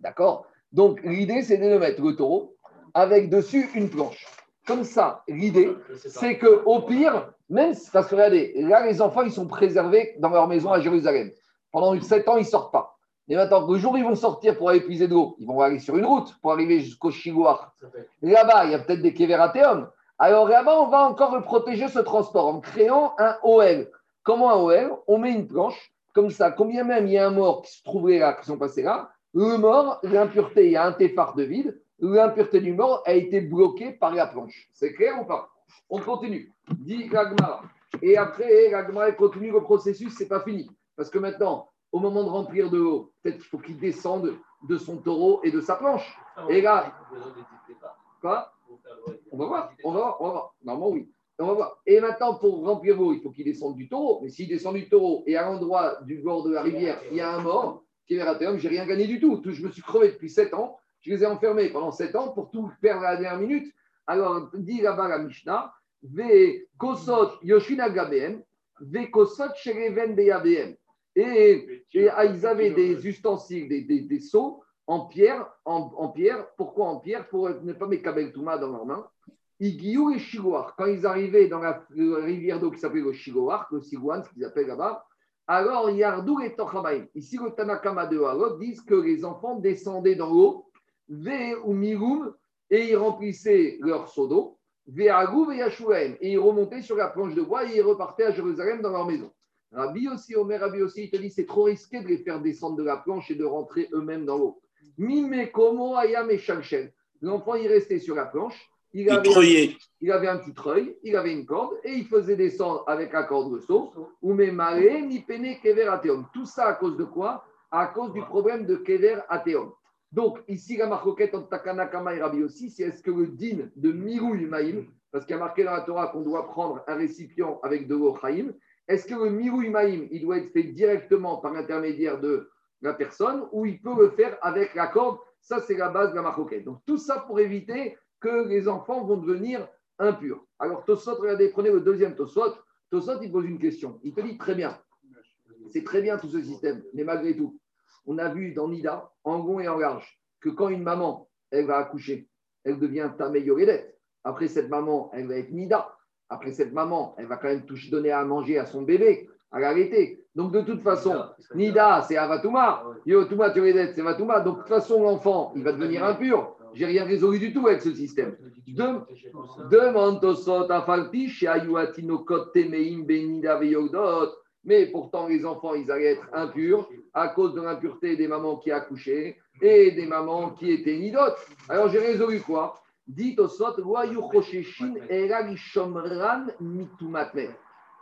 D'accord? Donc l'idée, c'est de mettre le taureau avec dessus une planche. Comme ça, l'idée, c'est que au pire, même parce que regardez, là les enfants, ils sont préservés dans leur maison à Jérusalem. Pendant 7 ans, ils ne sortent pas. Et maintenant, le jour où ils vont sortir pour aller puiser de l'eau, ils vont aller sur une route pour arriver jusqu'au Chigouar. Là-bas, il y a peut-être des Keverateum. Alors là-bas, on va encore protéger ce transport en créant un OL. Comment un OL On met une planche, comme ça, combien même il y a un mort qui se trouverait là, qui sont passés là, le mort, l'impureté, il y a un téphare de vide, l'impureté du mort a été bloquée par la planche. C'est clair ou pas? On continue. Dit Ragmara. Et après, Ragmara continue le processus, c'est pas fini. Parce que maintenant, au moment de remplir de l'eau, peut-être qu'il faut qu'il descende de son taureau et de sa planche. Ah et là. Quoi? On va voir, on va voir, on va voir. Normalement, oui. Et maintenant, pour remplir l'eau, il faut qu'il descende du taureau. Mais s'il descend du taureau et à l'endroit du bord de la rivière, il y a un mort, qui est je j'ai rien gagné du tout. Je me suis crevé depuis 7 ans. Je les ai enfermés pendant 7 ans pour tout perdre à la dernière minute. Alors, dit là-bas la Mishnah, Ve kosot yoshina gabem, ve kosot shereven beyabem. Et, et ils avaient des ustensiles, des, des, des seaux en pierre, en, en, pierre. Pourquoi en pierre? Pour ne pas mettre Kabel Touma dans leurs mains. Igiou et Shigoar. Quand ils arrivaient dans la, rivière d'eau qui s'appelle le Shigoar, le Sigouan, ce qu'ils appellent là-bas, alors Yardou et Tochabaim. Ici, le Tanakama de Harod disent que les enfants descendaient dans l'eau, Ve ou Miroum, et ils remplissaient leur seau d'eau, Ve et Yashouaim, et ils remontaient sur la planche de bois et ils repartaient à Jérusalem dans leur maison. Rabbi aussi, Omer Rabbi aussi, il te dit c'est trop risqué de les faire descendre de la planche et de rentrer eux-mêmes dans l'eau. Mime Komo Ayam et L'enfant, il restait sur la planche. Il avait, il avait, un petit treuil, il avait une corde et il faisait descendre avec la corde le saut. Ou maré, ni pene kever. Tout ça à cause de quoi? À cause du problème de kever ateom. Donc, ici, la marcoquette entre Takanakama et Rabbi aussi, c'est est-ce que le din de Mirou Maïm, parce qu'il y a marqué dans la Torah qu'on doit prendre un récipient avec de l'eau Chaim, est-ce que le Mirou Maïm, il doit être fait directement par l'intermédiaire de la personne ou il peut le faire avec la corde? Ça, c'est la base de la marcoquette. Donc, tout ça pour éviter que les enfants vont devenir impurs. Alors, Tosot, regardez, prenez le deuxième Tosot. Tosot, il pose une question. Il te dit très bien. C'est très bien tout ce système, mais malgré tout, on a vu dans Nida, en rond et en large, que quand une maman, elle va accoucher, elle devient Tameyoredet. Après cette maman, elle va être Nida. Après cette maman, elle va quand même toucher, donner à manger à son bébé, à l'arrêter. Donc de toute façon, Nida, c'est Avatuma. Yotuma, c'est Avatuma. Donc de toute façon, l'enfant, il va devenir impur. J'ai rien résolu du tout avec ce système. Demande mais pourtant les enfants, ils allaient être impurs à cause de l'impureté des mamans qui accouchaient et des mamans qui étaient nidotes. Alors j'ai résolu quoi? Dit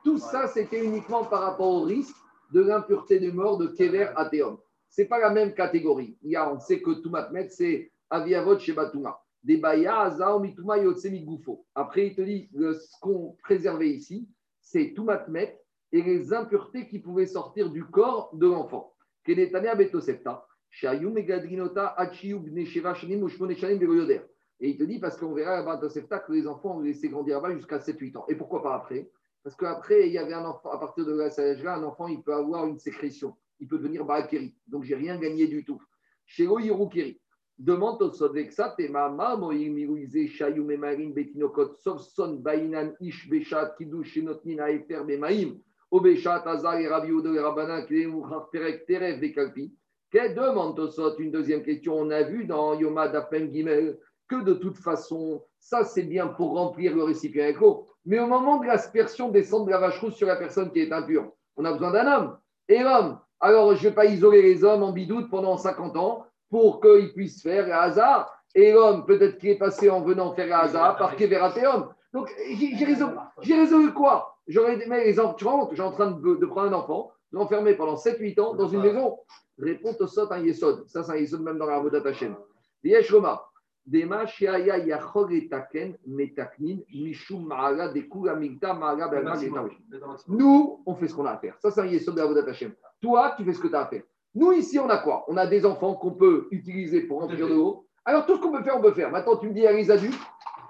Tout ça, c'était uniquement par rapport au risque de l'impureté de mort de Kever Athéon. Ce n'est pas la même catégorie. Il y a, on sait que Toumatmet, c'est Aviavot chez Batuma. Des Azao, Mituma, Goufo. Après, il te dit ce qu'on préservait ici, c'est Toumatmet et les impuretés qui pouvaient sortir du corps de l'enfant. Betosepta. Et il te dit, parce qu'on verra à Tosefta que les enfants ont laissé grandir là-bas jusqu'à 7-8 ans. Et pourquoi pas après? Parce qu'après, il y avait un enfant, à partir de cet âge-là, un enfant, il peut avoir une sécrétion. Il peut devenir Barakeri. Donc, j'ai rien gagné du tout. Chez Hirukeri. Demande au Sodexat et Mama, Moïmiruise, Shayou, Memarin, Betinokot, Sovson, Bainan, Ish, Beshat, Kidush, Notnina, Efer, Bemaim, Obeshat, Azar, et Rabi, Odo, et Rabana, Klemouchar, Perek, Teref, Bekalpi. Quelle demande au Une deuxième question? On a vu dans Yomad Apen Gimel que de toute façon, ça c'est bien pour remplir le récipient l'eau. Mais au moment de l'aspersion des cendres de la vache rousse sur la personne qui est impure, on a besoin d'un homme. Et l'homme, alors je ne vais pas isoler les hommes en bidoute pendant 50 ans pour qu'ils puissent faire hasard. Et l'homme, peut-être qu'il est passé en venant faire hasard par homme. Donc j'ai résolu, résolu, quoi? J'aurais aimé les enfants. Tu vois, j'ai en train de, de, prendre un enfant, l'enfermer pendant 7-8 ans dans une maison. Réponse au sot un yesod. Ça, c'est un yesod même dans la Vodat Hashem. Yesh Roma. Dema Sheaya Yachog Etaken Metaknin Mishum Maala Dekula Migta Maala Nous, on fait ce qu'on a à faire. Ça, c'est un yesod de la Vodat Hashem. Toi, tu fais ce que tu as à faire. Nous, ici, on a quoi? On a des enfants qu'on peut utiliser pour remplir de l'eau. Alors, tout ce qu'on peut faire, on peut faire. Maintenant, tu me dis à les adultes,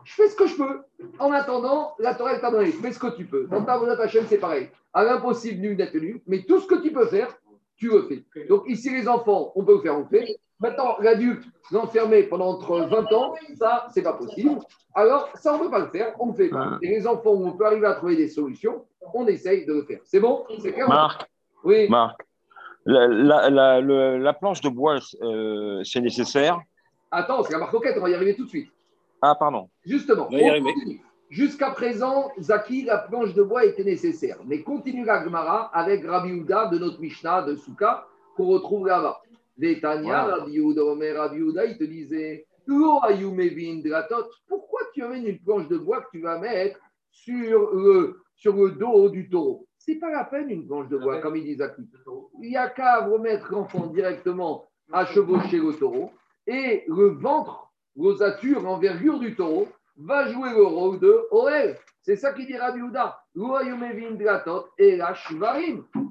je fais ce que je peux. En attendant, la Torah t'a donné. Fais ce que tu peux. Dans ta Vodat Hashem, c'est pareil. À l'impossible, nul n'est tenu. Mais tout ce que tu peux faire, tu le fais. Donc ici, les enfants, on peut le faire, on le fait. Maintenant, l'adulte, l'enfermer pendant entre 20 ans, ça, c'est pas possible. Alors, ça, on ne peut pas le faire, on ne fait pas. Et les enfants, où on peut arriver à trouver des solutions, on essaye de le faire. C'est bon? C'est clair? Marc Oui. Marc, la, la, la, planche de bois, euh, c'est nécessaire Attends, c'est la marque on va y arriver tout de suite. Ah, pardon. Justement, Jusqu'à présent, Zaki, la planche de bois était nécessaire. Mais continue la Gemara avec Rabbi Uda de notre Mishnah de Souka qu'on retrouve là-bas. Vétania, Rabbi Uda, Omer, Rabbi Uda, il te disait Pourquoi tu amènes une planche de bois que tu vas mettre sur le, sur le dos du taureau? C'est pas la peine une planche de bois, comme il dit Zaki. Il n'y a qu'à remettre l'enfant directement à chevaucher le taureau et le ventre, l'osature, l'envergure du taureau va jouer le rôle de OL. C'est ça qui dit Rabbi Houda. et la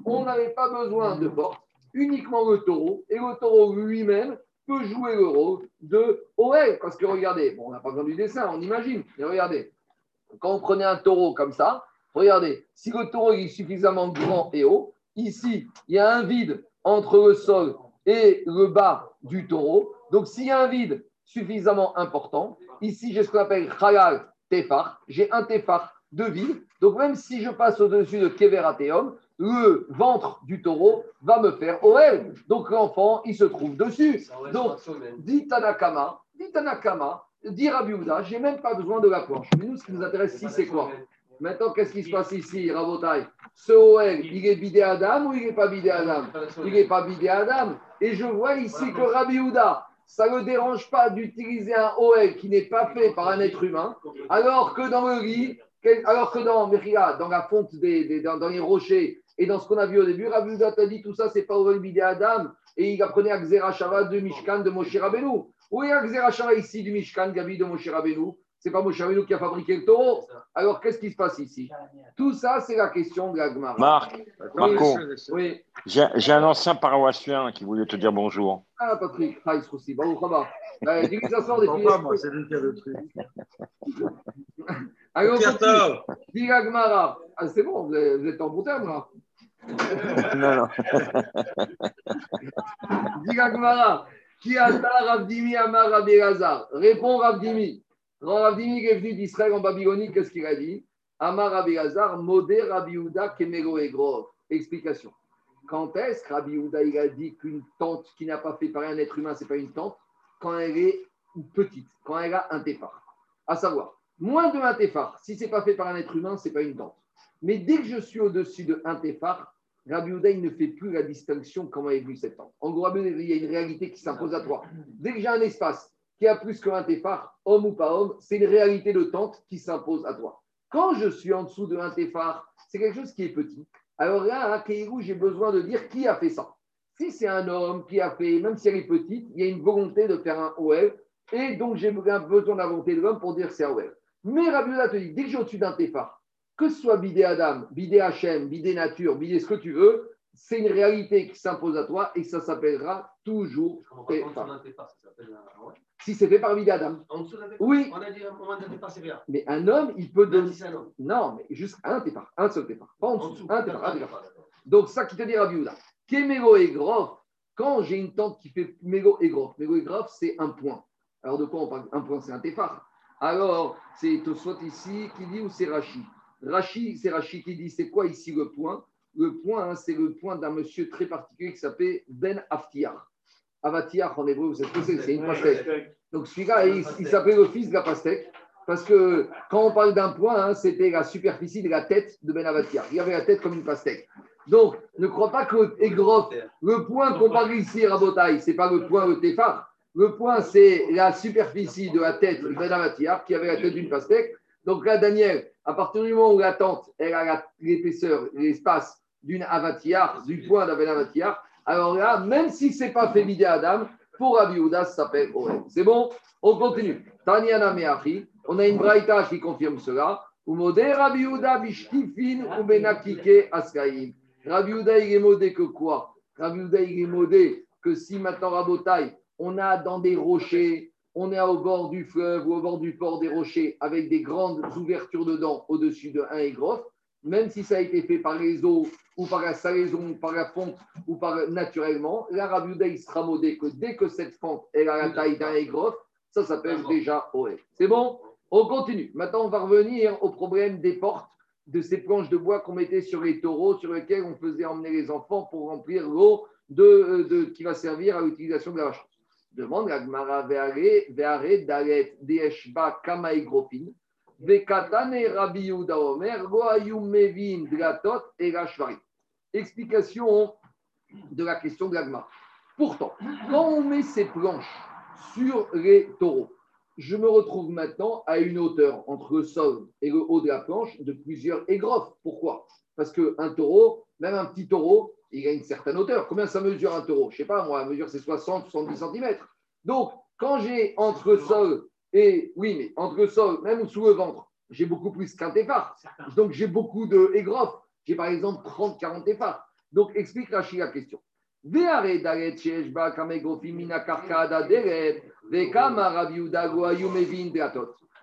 On n'avait pas besoin de porte, uniquement le taureau. Et le taureau lui-même peut jouer le rôle de OL. Parce que regardez, bon, on n'a pas besoin du dessin, on imagine. Mais regardez, quand on prenait un taureau comme ça, regardez, si le taureau est suffisamment grand et haut, ici, il y a un vide entre le sol et le bas du taureau. Donc, s'il y a un vide suffisamment important, ici, j'ai ce qu'on appelle halal tefar, j'ai un tefar de vide. Donc, même si je passe au-dessus de keverateum, le ventre du taureau va me faire OL. Donc, l'enfant, il se trouve dessus. Donc, dit Tanakama, dit Tanakama, dit Rabiouda, j'ai même pas besoin de la planche. Mais nous, ce qui nous intéresse ici, c'est quoi Maintenant, qu'est-ce qui se passe ici, Rabotai? Ce OL, il est bidé Adam ou il n'est pas bidé Adam? Il n'est pas bidé Adam. Et je vois ici que Rabbi ça ne dérange pas d'utiliser un OL qui n'est pas fait par un être humain, alors que dans le lit, alors que dans dans la fonte des, dans, les rochers et dans ce qu'on a vu au début, Rabbi t'a dit tout ça, c'est pas OL bidé Adam. Et il apprenait à Xerashava de Mishkan de Moshe Rabbeinu. Où est Xerashava ici du Mishkan, Gabi de Moshe Rabbeinu? C'est pas Moshe Rabbeinu qui a fabriqué le taureau. Alors, qu'est-ce qui se passe ici Tout ça, c'est la question de la Gemara. Marc, Marco, oui. j'ai un ancien paroissien qui voulait te dire bonjour. Ah, Patrick, Haïs aussi. Bon, ça va. Dis ça sort des moi, c'est lui qui a le truc. Alors, dis la Gemara. Ah, c'est bon, vous êtes en bon terme, là. non, non. dis la Gemara. Qui a Ravdimi Amar Rabbi Lazar Réponds Ravdimi. Quand Rabbi est venu d'Israël en Babylonie, qu'est-ce qu'il a dit? Amar Rabbi Hazar, Modé Rabbi Kemego et Explication. Quand est-ce que Rabbi il a dit qu'une tente qui n'a pas fait par un être humain, ce n'est pas une tente? Quand elle est petite, quand elle a un téphar. À savoir, moins de un téphar, si ce n'est pas fait par un être humain, ce n'est pas une tente. Mais dès que je suis au-dessus de un téphar, Rabbi il ne fait plus la distinction comment est venue cette tente. En gros, il y a une réalité qui s'impose à toi. Dès que j'ai un espace qui a plus qu'un téphar, homme ou pas homme, c'est une réalité de tente qui s'impose à toi. Quand je suis en dessous de un c'est quelque chose qui est petit. Alors là, à Keirou, j'ai besoin de dire qui a fait ça. Si c'est un homme qui a fait, même si elle est petite, il y a une volonté de faire un OL, et donc j'ai besoin de la volonté de l'homme pour dire c'est un OL. Mais Rabiola te dit, dès que j'ai au-dessus d'un téphar, que ce soit bidé Adam, bidé Hachem, bidé nature, bidé ce que tu veux, c'est une réalité qui s'impose à toi et ça s'appellera toujours téphar. Si c'est fait par Bidé Adam. Oui. On a dit un. Mais un homme, il peut donner. Non, mais juste un départ, un seul départ. Pas en dessous, un départ. Donc, ça qui te dit Rabbi Houda. Kémégo et grof, quand j'ai une tente qui fait mégo et grof, mégo et grof, c'est un point. Alors, de quoi on parle? Un point, c'est un téphar. Alors, c'est soit ici qui dit ou c'est Rachi? Rachi, c'est Rachi qui dit c'est quoi ici le point? Le point, hein, c'est le point d'un monsieur très particulier qui s'appelle Ben Aftiar. Avatiach en hébreu, vous savez c'est une pastèque. Donc celui-là, il, s'appelait le fils de la pastèque, parce que quand on parle d'un point, hein, c'était la superficie de la tête de Ben Avatiach. Il avait la tête comme une pastèque. Donc, ne crois pas que le point qu'on parle ici, Rabotaï, ce n'est pas le point le téphar. Le point, c'est la superficie de la tête de Ben Avatiach, qui avait la tête d'une pastèque. Donc là, Daniel, à partir du moment où la tente, elle a l'épaisseur, l'espace d'une avatiar, du point d'un Avatiach, alors là, même si ce n'est pas fait Adam, pour Rabbi ça s'appelle. C'est bon? On continue. Tanyana Meachi, on a une braïta qui confirme cela. Umode Rabbi. Rabbi il est modé que quoi? Rabbi il est modé que si maintenant Rabotai, on a dans des rochers, on est au bord du fleuve ou au bord du port des rochers avec des grandes ouvertures dedans au-dessus de un aigre, même si ça a été fait par les eaux ou par la salaison, ou par la fonte, ou par naturellement, l'arabe il sera modé que dès que cette fonte est à la taille d'un aigre, ça s'appelle déjà OE. C'est bon? On continue. Maintenant, on va revenir au problème des portes, de ces planches de bois qu'on mettait sur les taureaux, sur lesquels on faisait emmener les enfants pour remplir l'eau de, de, qui va servir à l'utilisation de la vache. Demande la Gmara Veare Dalet Deshba Kama Explication de la question de l'agma. Pourtant, quand on met ces planches sur les taureaux, je me retrouve maintenant à une hauteur entre le sol et le haut de la planche de plusieurs aigrofs. Pourquoi? Parce qu'un taureau, même un petit taureau, il a une certaine hauteur. Combien ça mesure un taureau? Je ne sais pas, moi, la mesure c'est 60, 70 cm. Donc, quand j'ai entre le sol Et oui, mais entre le sol, même sous le ventre, j'ai beaucoup plus qu'un téphar. Donc j'ai beaucoup de égrofes. J'ai par exemple 30, 40 téphars. Donc explique Rachid la question.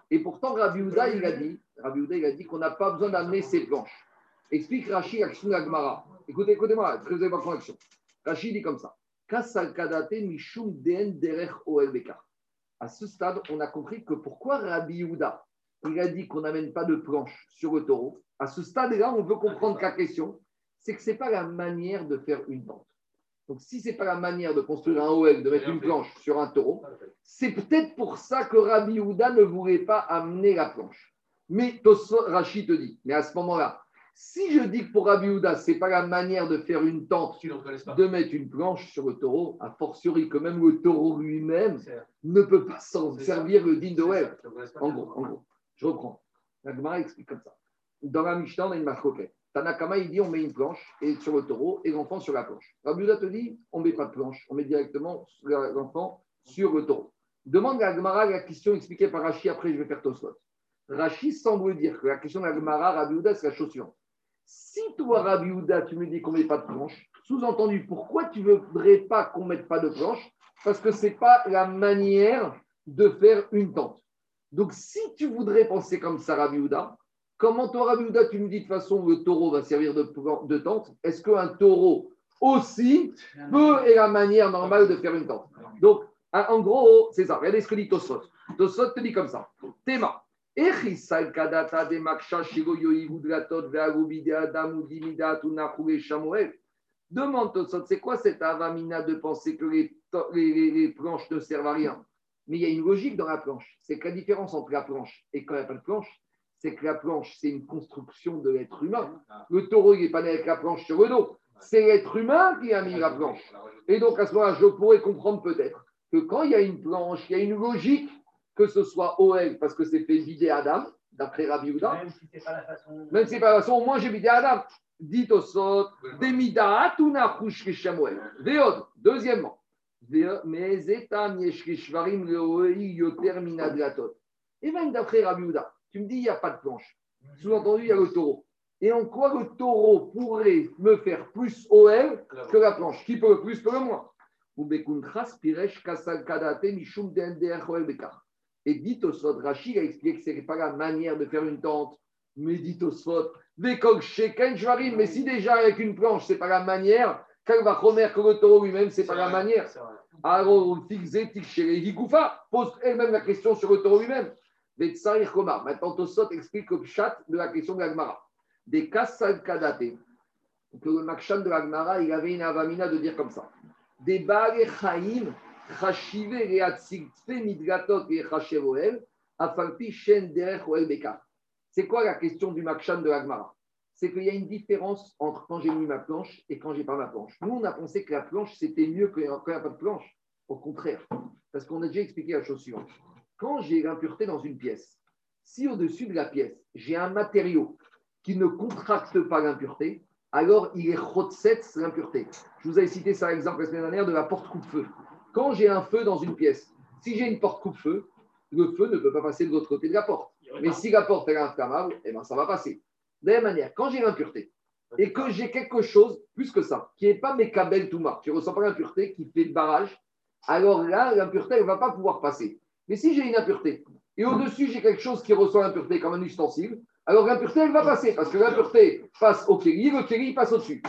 Et pourtant, Rabbi il a dit, Rabbi il a dit qu'on n'a pas besoin d'amener ses planches. Explique Rachid la Gemara. Écoutez, écoutez-moi, très pas connexion. Rachid dit comme ça. À ce stade, on a compris que pourquoi Rabbi Yehuda, il a dit qu'on n'amène pas de planche sur le taureau. À ce stade-là, on veut comprendre que la question, c'est que ce n'est pas la manière de faire une tente. Donc, si ce n'est pas la manière de construire un OL, de mettre une planche sur un taureau, c'est peut-être pour ça que Rabbi Yehuda ne voulait pas amener la planche. Mais Rachid te dit, mais à ce moment-là, si je dis que pour Rabbi Houda, ce n'est pas la manière de faire une tente, de mettre une planche sur le taureau, a fortiori que même le taureau lui-même ne peut pas s'en servir le digne de web. En gros, en gros, je reprends. La Gemara explique comme ça. Dans la Mishnah, on a une marque Tanakama, il dit on met une planche et sur le taureau et l'enfant sur la planche. Rabbi Houda te dit on ne met pas de planche, on met directement l'enfant sur le taureau. Demande à Gemara la question expliquée par Rashi, après je vais faire Tosfot. Rashi semble dire que la question de la Gemara, Rabbi c'est la suivante. Si toi, Rabbi Houda, tu me dis qu'on ne met pas de planche, sous-entendu, pourquoi tu ne voudrais pas qu'on ne mette pas de planche? Parce que ce n'est pas la manière de faire une tente. Donc, si tu voudrais penser comme ça, Rabbi Houda, comment toi, Rabbi Houda, tu nous dis de toute façon le taureau va servir de, de tente Est-ce qu'un taureau aussi peut et la manière normale de faire une tente? Donc, en gros, c'est ça. Regardez ce que dit Tosot. Tosot te dit comme ça. Théma. Demande Tosot, c'est quoi cette avamina de penser que les, les, planches ne servent à rien? Mais il y a une logique dans la planche. C'est que la différence entre la planche et quand il n'y a pas de planche, c'est que la planche, c'est une construction de l'être humain. Le taureau, il n'est pas né avec la planche sur le dos. C'est l'être humain qui a mis la planche. Et donc, à ce moment-là, je pourrais comprendre peut-être que quand il y a une planche, il y a une logique que ce soit OL parce que c'est fait vider Adam, d'après Rabbi Houda. Même si c'est pas la façon. Même si c'est pas la façon, au moins j'ai vidé Adam. Dit au sot, demida atuna. Veod, deuxièmement. Et même d'après Rabbi Houda, tu me dis il n'y a pas de planche. Sous-entendu, il y a le taureau. Et en quoi le taureau pourrait me faire plus OL que la planche? Qui peut le plus, peut le moins? Et dit Tosfot, Rachid a expliqué que ce n'est pas la manière de faire une tente. Mais dit Tosfot, mais si déjà avec une planche, ce n'est pas la manière, quand va que le taureau lui-même, ce n'est pas la manière. Alors, on pose elle-même la question sur le taureau lui-même. Maintenant, Tosfot explique le chat de la question de l'Agmara. Des Kassal Kadate, que le Makshan de l'Agmara, il avait une avamina de dire comme ça. Des Baale Chaim, c'est quoi la question du Makshan de l'Agmara? C'est qu'il y a une différence entre quand j'ai mis ma planche et quand j'ai pas ma planche. Nous, on a pensé que la planche, c'était mieux que quand n'y a pas de planche. Au contraire, parce qu'on a déjà expliqué la chose suivante. Quand j'ai l'impureté dans une pièce, si au-dessus de la pièce, j'ai un matériau qui ne contracte pas l'impureté, alors il est chotset l'impureté. Je vous avais cité ça, exemple, la semaine dernière de la porte coupe-feu. Quand j'ai un feu dans une pièce, si j'ai une porte coupe-feu, le feu ne peut pas passer de l'autre côté de la porte. Mais si la porte est inflammable, eh ben, ça va passer. De la même manière, quand j'ai l'impureté et que j'ai quelque chose plus que ça, qui n'est pas mes cabelles tout qui ne ressent pas l'impureté, qui fait le barrage, alors là, l'impureté ne va pas pouvoir passer. Mais si j'ai une impureté et au-dessus, j'ai quelque chose qui reçoit l'impureté comme un ustensile, alors l'impureté, elle va passer parce que l'impureté passe au kéli, le kéli passe au-dessus.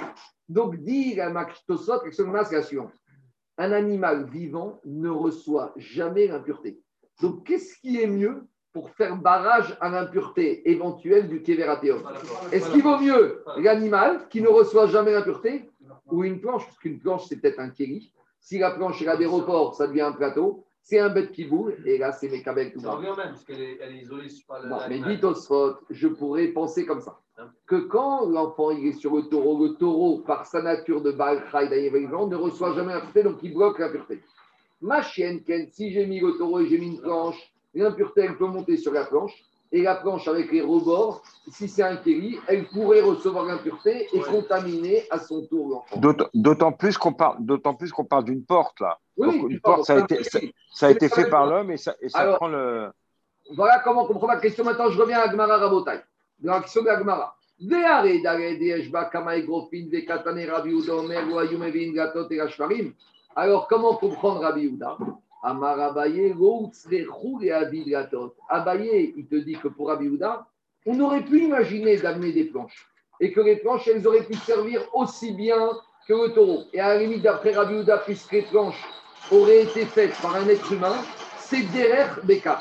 Donc, dit la Makhtosot, c'est la suivante un animal vivant ne reçoit jamais l'impureté. Donc, qu'est-ce qui est mieux pour faire barrage à l'impureté éventuelle du Kévératéum Est-ce qu'il vaut mieux l'animal qui ne reçoit jamais l'impureté ou une planche? Parce qu'une planche, c'est peut-être un kéli. Si la planche est à l'aéroport, ça devient un plateau. C'est un bête qui boule, et là, c'est mes cabelles tout Ça revient même, parce qu'elle est, elle est isolée par le. mais dit je pourrais penser comme ça. Hein? Que quand l'enfant il est sur le taureau, le taureau, par sa nature de Baal ne reçoit jamais l'impureté, donc il bloque l'impureté. Ma chienne, Ken, si j'ai mis le taureau et j'ai mis une planche, l'impureté, elle peut monter sur la planche, et la planche avec les rebords, si c'est un kéli, elle pourrait recevoir l'impureté et contaminer à son tour l'enfant. D'autant plus qu'on parle, d'autant plus qu'on parle d'une porte là. Donc, une porte, ça a été, ça, a été fait par l'homme et ça, et ça prend le. Voilà comment on comprend ma question. Maintenant, je reviens à Agmara Rabotai. La question de Agmara. Alors, comment comprendre Rabbi Uda Abaye, il te dit que pour Rabbi Uda, on aurait pu imaginer d'amener des planches et que les planches, elles auraient pu servir aussi bien que le taureau. Et à la limite, d'après Rabbi Uda, puisque les planches auraient été faites par un être humain, c'est derrière Beka.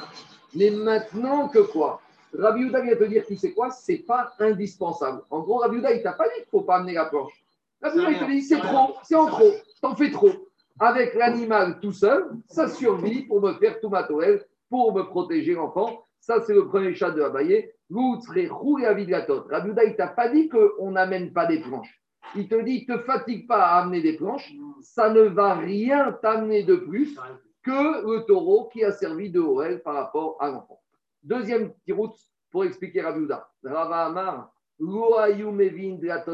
Mais maintenant que quoi? Rabbi Uda vient te dire, tu sais quoi, c'est pas indispensable. En gros, Rabbi Uda, il t'a pas dit qu'il faut pas amener la planche. Rabbi Uda, il te dit, c'est trop, c'est en trop, t'en fais trop. Avec l'animal tout seul, ça survit pour me faire tout ma toile, pour me protéger l'enfant. Ça, c'est le premier chat de Abaye. Rabbi Uda, il t'a pas dit qu'on n'amène pas des planches. Il te dit, ne te fatigue pas à amener des planches, ça ne va rien t'amener de plus que le taureau qui a servi de Horel par rapport à l'enfant. Deuxième petit route pour expliquer Rabbi Uda. Rava Amar,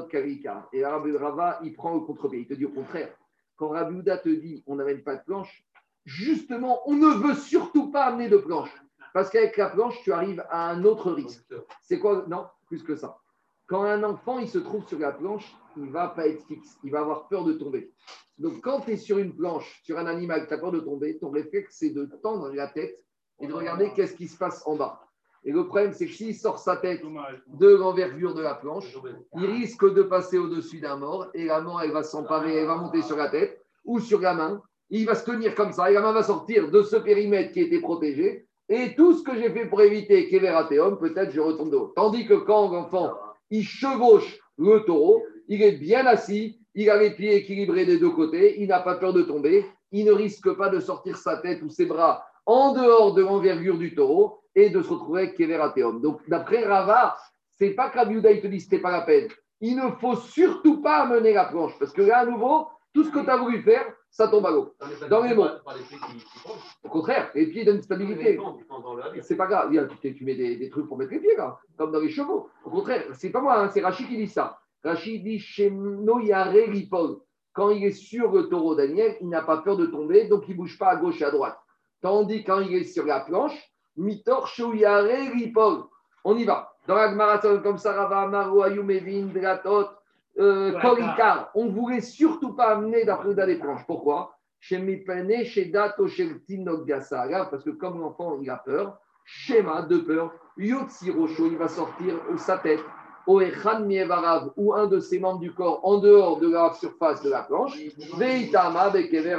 Karika. Et Rava, il prend le contre-pied. Il te dit au contraire, quand Rabbi te dit on n'amène pas de planche, justement, on ne veut surtout pas amener de planche. Parce qu'avec la planche, tu arrives à un autre risque. C'est quoi? Non, plus que ça. Quand un enfant il se trouve sur la planche, il ne va pas être fixe, il va avoir peur de tomber. Donc quand tu es sur une planche, sur un animal, tu as peur de tomber, ton réflexe c'est de tendre la tête et de regarder qu'est-ce qui se passe en bas. Et le problème, c'est que s'il sort sa tête de l'envergure de la planche, il risque de passer au-dessus d'un mort et la mort, elle va s'emparer, elle va monter sur la tête ou sur la main. Il va se tenir comme ça et la main va sortir de ce périmètre qui était protégé. Et tout ce que j'ai fait pour éviter qu'Everateum, peut-être je retourne de haut. Tandis que quand l'enfant, il chevauche le taureau, il est bien assis, il a les pieds équilibrés des deux côtés, il n'a pas peur de tomber, il ne risque pas de sortir sa tête ou ses bras en dehors de l'envergure du taureau et de se retrouver avec Keverateum. Donc, d'après Rava, c'est pas que Rabbi il te dit c'était pas la peine. Il ne faut surtout pas amener la planche parce que là, à nouveau, tout ce que tu as voulu faire, ça tombe à l'eau. Dans les mots. Au contraire, les pieds donnent stabilité. C'est pas grave. Tu mets des, trucs pour mettre les pieds, là, comme dans les chevaux. Au contraire, c'est pas moi, hein, c'est Rachid qui dit ça. Rachid dit chez Yare Ripol. Quand il est sur le taureau Daniel, il n'a pas peur de tomber, donc il ne bouge pas à gauche et à droite. Tandis quand il est sur la planche, Mitor Shouyare Ripol. On y va. Dans la marathon comme ça, Rava Maru Ayumevin Dratot euh, Korikar. On ne voulait surtout pas amener d'Afrida des planches. Pourquoi? Chez Mipane, chez Dato, chez parce que comme l'enfant il a peur, schéma de peur, Yotsi Rocho, il va sortir sa tête ou un de ses membres du corps en dehors de la surface de la planche, Veitama Bekever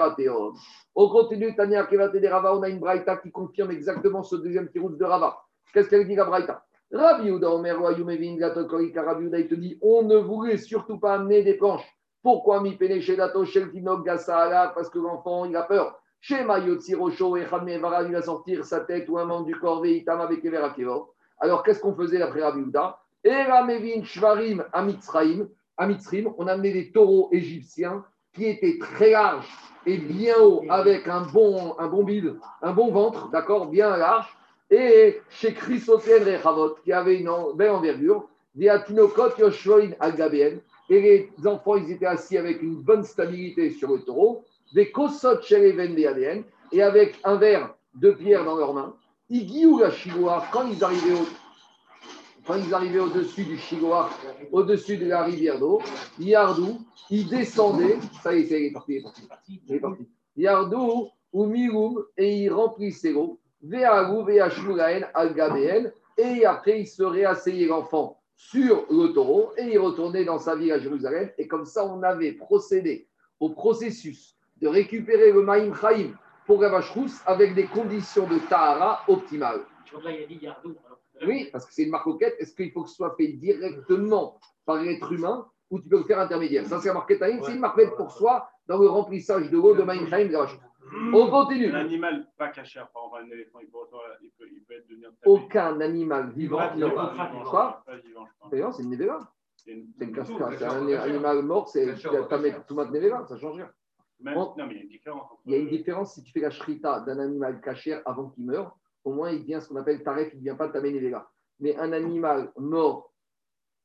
Au continu, Tania Kevate de Rava, on a une braïta qui confirme exactement ce deuxième petit de Rava. Qu'est-ce qu'elle dit la braïta? Rabbi Uda Omer Yumevin Gatokorika il te dit on ne voulait surtout pas amener des planches. Pourquoi mi chez dato shel tinok Parce que l'enfant, il a peur. Chez Mayotsi Rocho et Vara, il va sortir sa tête ou un membre du corps, Veitama Bekever Alors qu'est-ce qu'on faisait après Rabbi Uda Eramevin Shvarim Amitzraim, Amitzrim, on amenait des taureaux égyptiens qui étaient très larges et bien hauts, avec un bon, un bon bide, un bon ventre, d'accord, bien large. Et chez Chrysotien Rechavot, qui avait une belle envergure, des Atinokot Yoshvoin Agabien, et les enfants, ils étaient assis avec une bonne stabilité sur le taureau, des Kosot Shereven et avec un verre de pierre dans leurs mains. Igiou la quand ils arrivaient au quand ils arrivaient au-dessus du Chigoa, au-dessus de la rivière d'eau, Yardou, ils descendaient, ça y est, il est parti, il est parti. Yardou, ou Miroum, et ils remplissaient l'eau, Ve'agou, Ve'ashmuraen, Al-Gabéen, et après ils se réasseyaient l'enfant sur le taureau et il retournait dans sa ville à Jérusalem. Et comme ça, on avait procédé au processus de récupérer le Maïm Chaim pour Gavashrous avec des conditions de Tahara optimales. Oui, parce que c'est une marcoquette. Est-ce qu'il faut que ce soit fait directement par l'être humain ou tu peux le faire intermédiaire? Ça, c'est la marquette c'est une marquette pour soi dans le remplissage de l'eau de Mindheim On continue. Un animal pas caché, par exemple, un éléphant, il peut, il peut, il peut être devenu Aucun animal vivant ne peut Quoi D'ailleurs, c'est une Nevela. C'est une cascade. C'est un animal mort, c'est pas mettre tout le Nevela, ça change rien. non, mais il y a une différence. Il y a une différence si tu fais la shrita d'un animal caché avant qu'il meure au moins il devient ce qu'on appelle taref, il ne devient pas taménévéla. Mais un animal mort,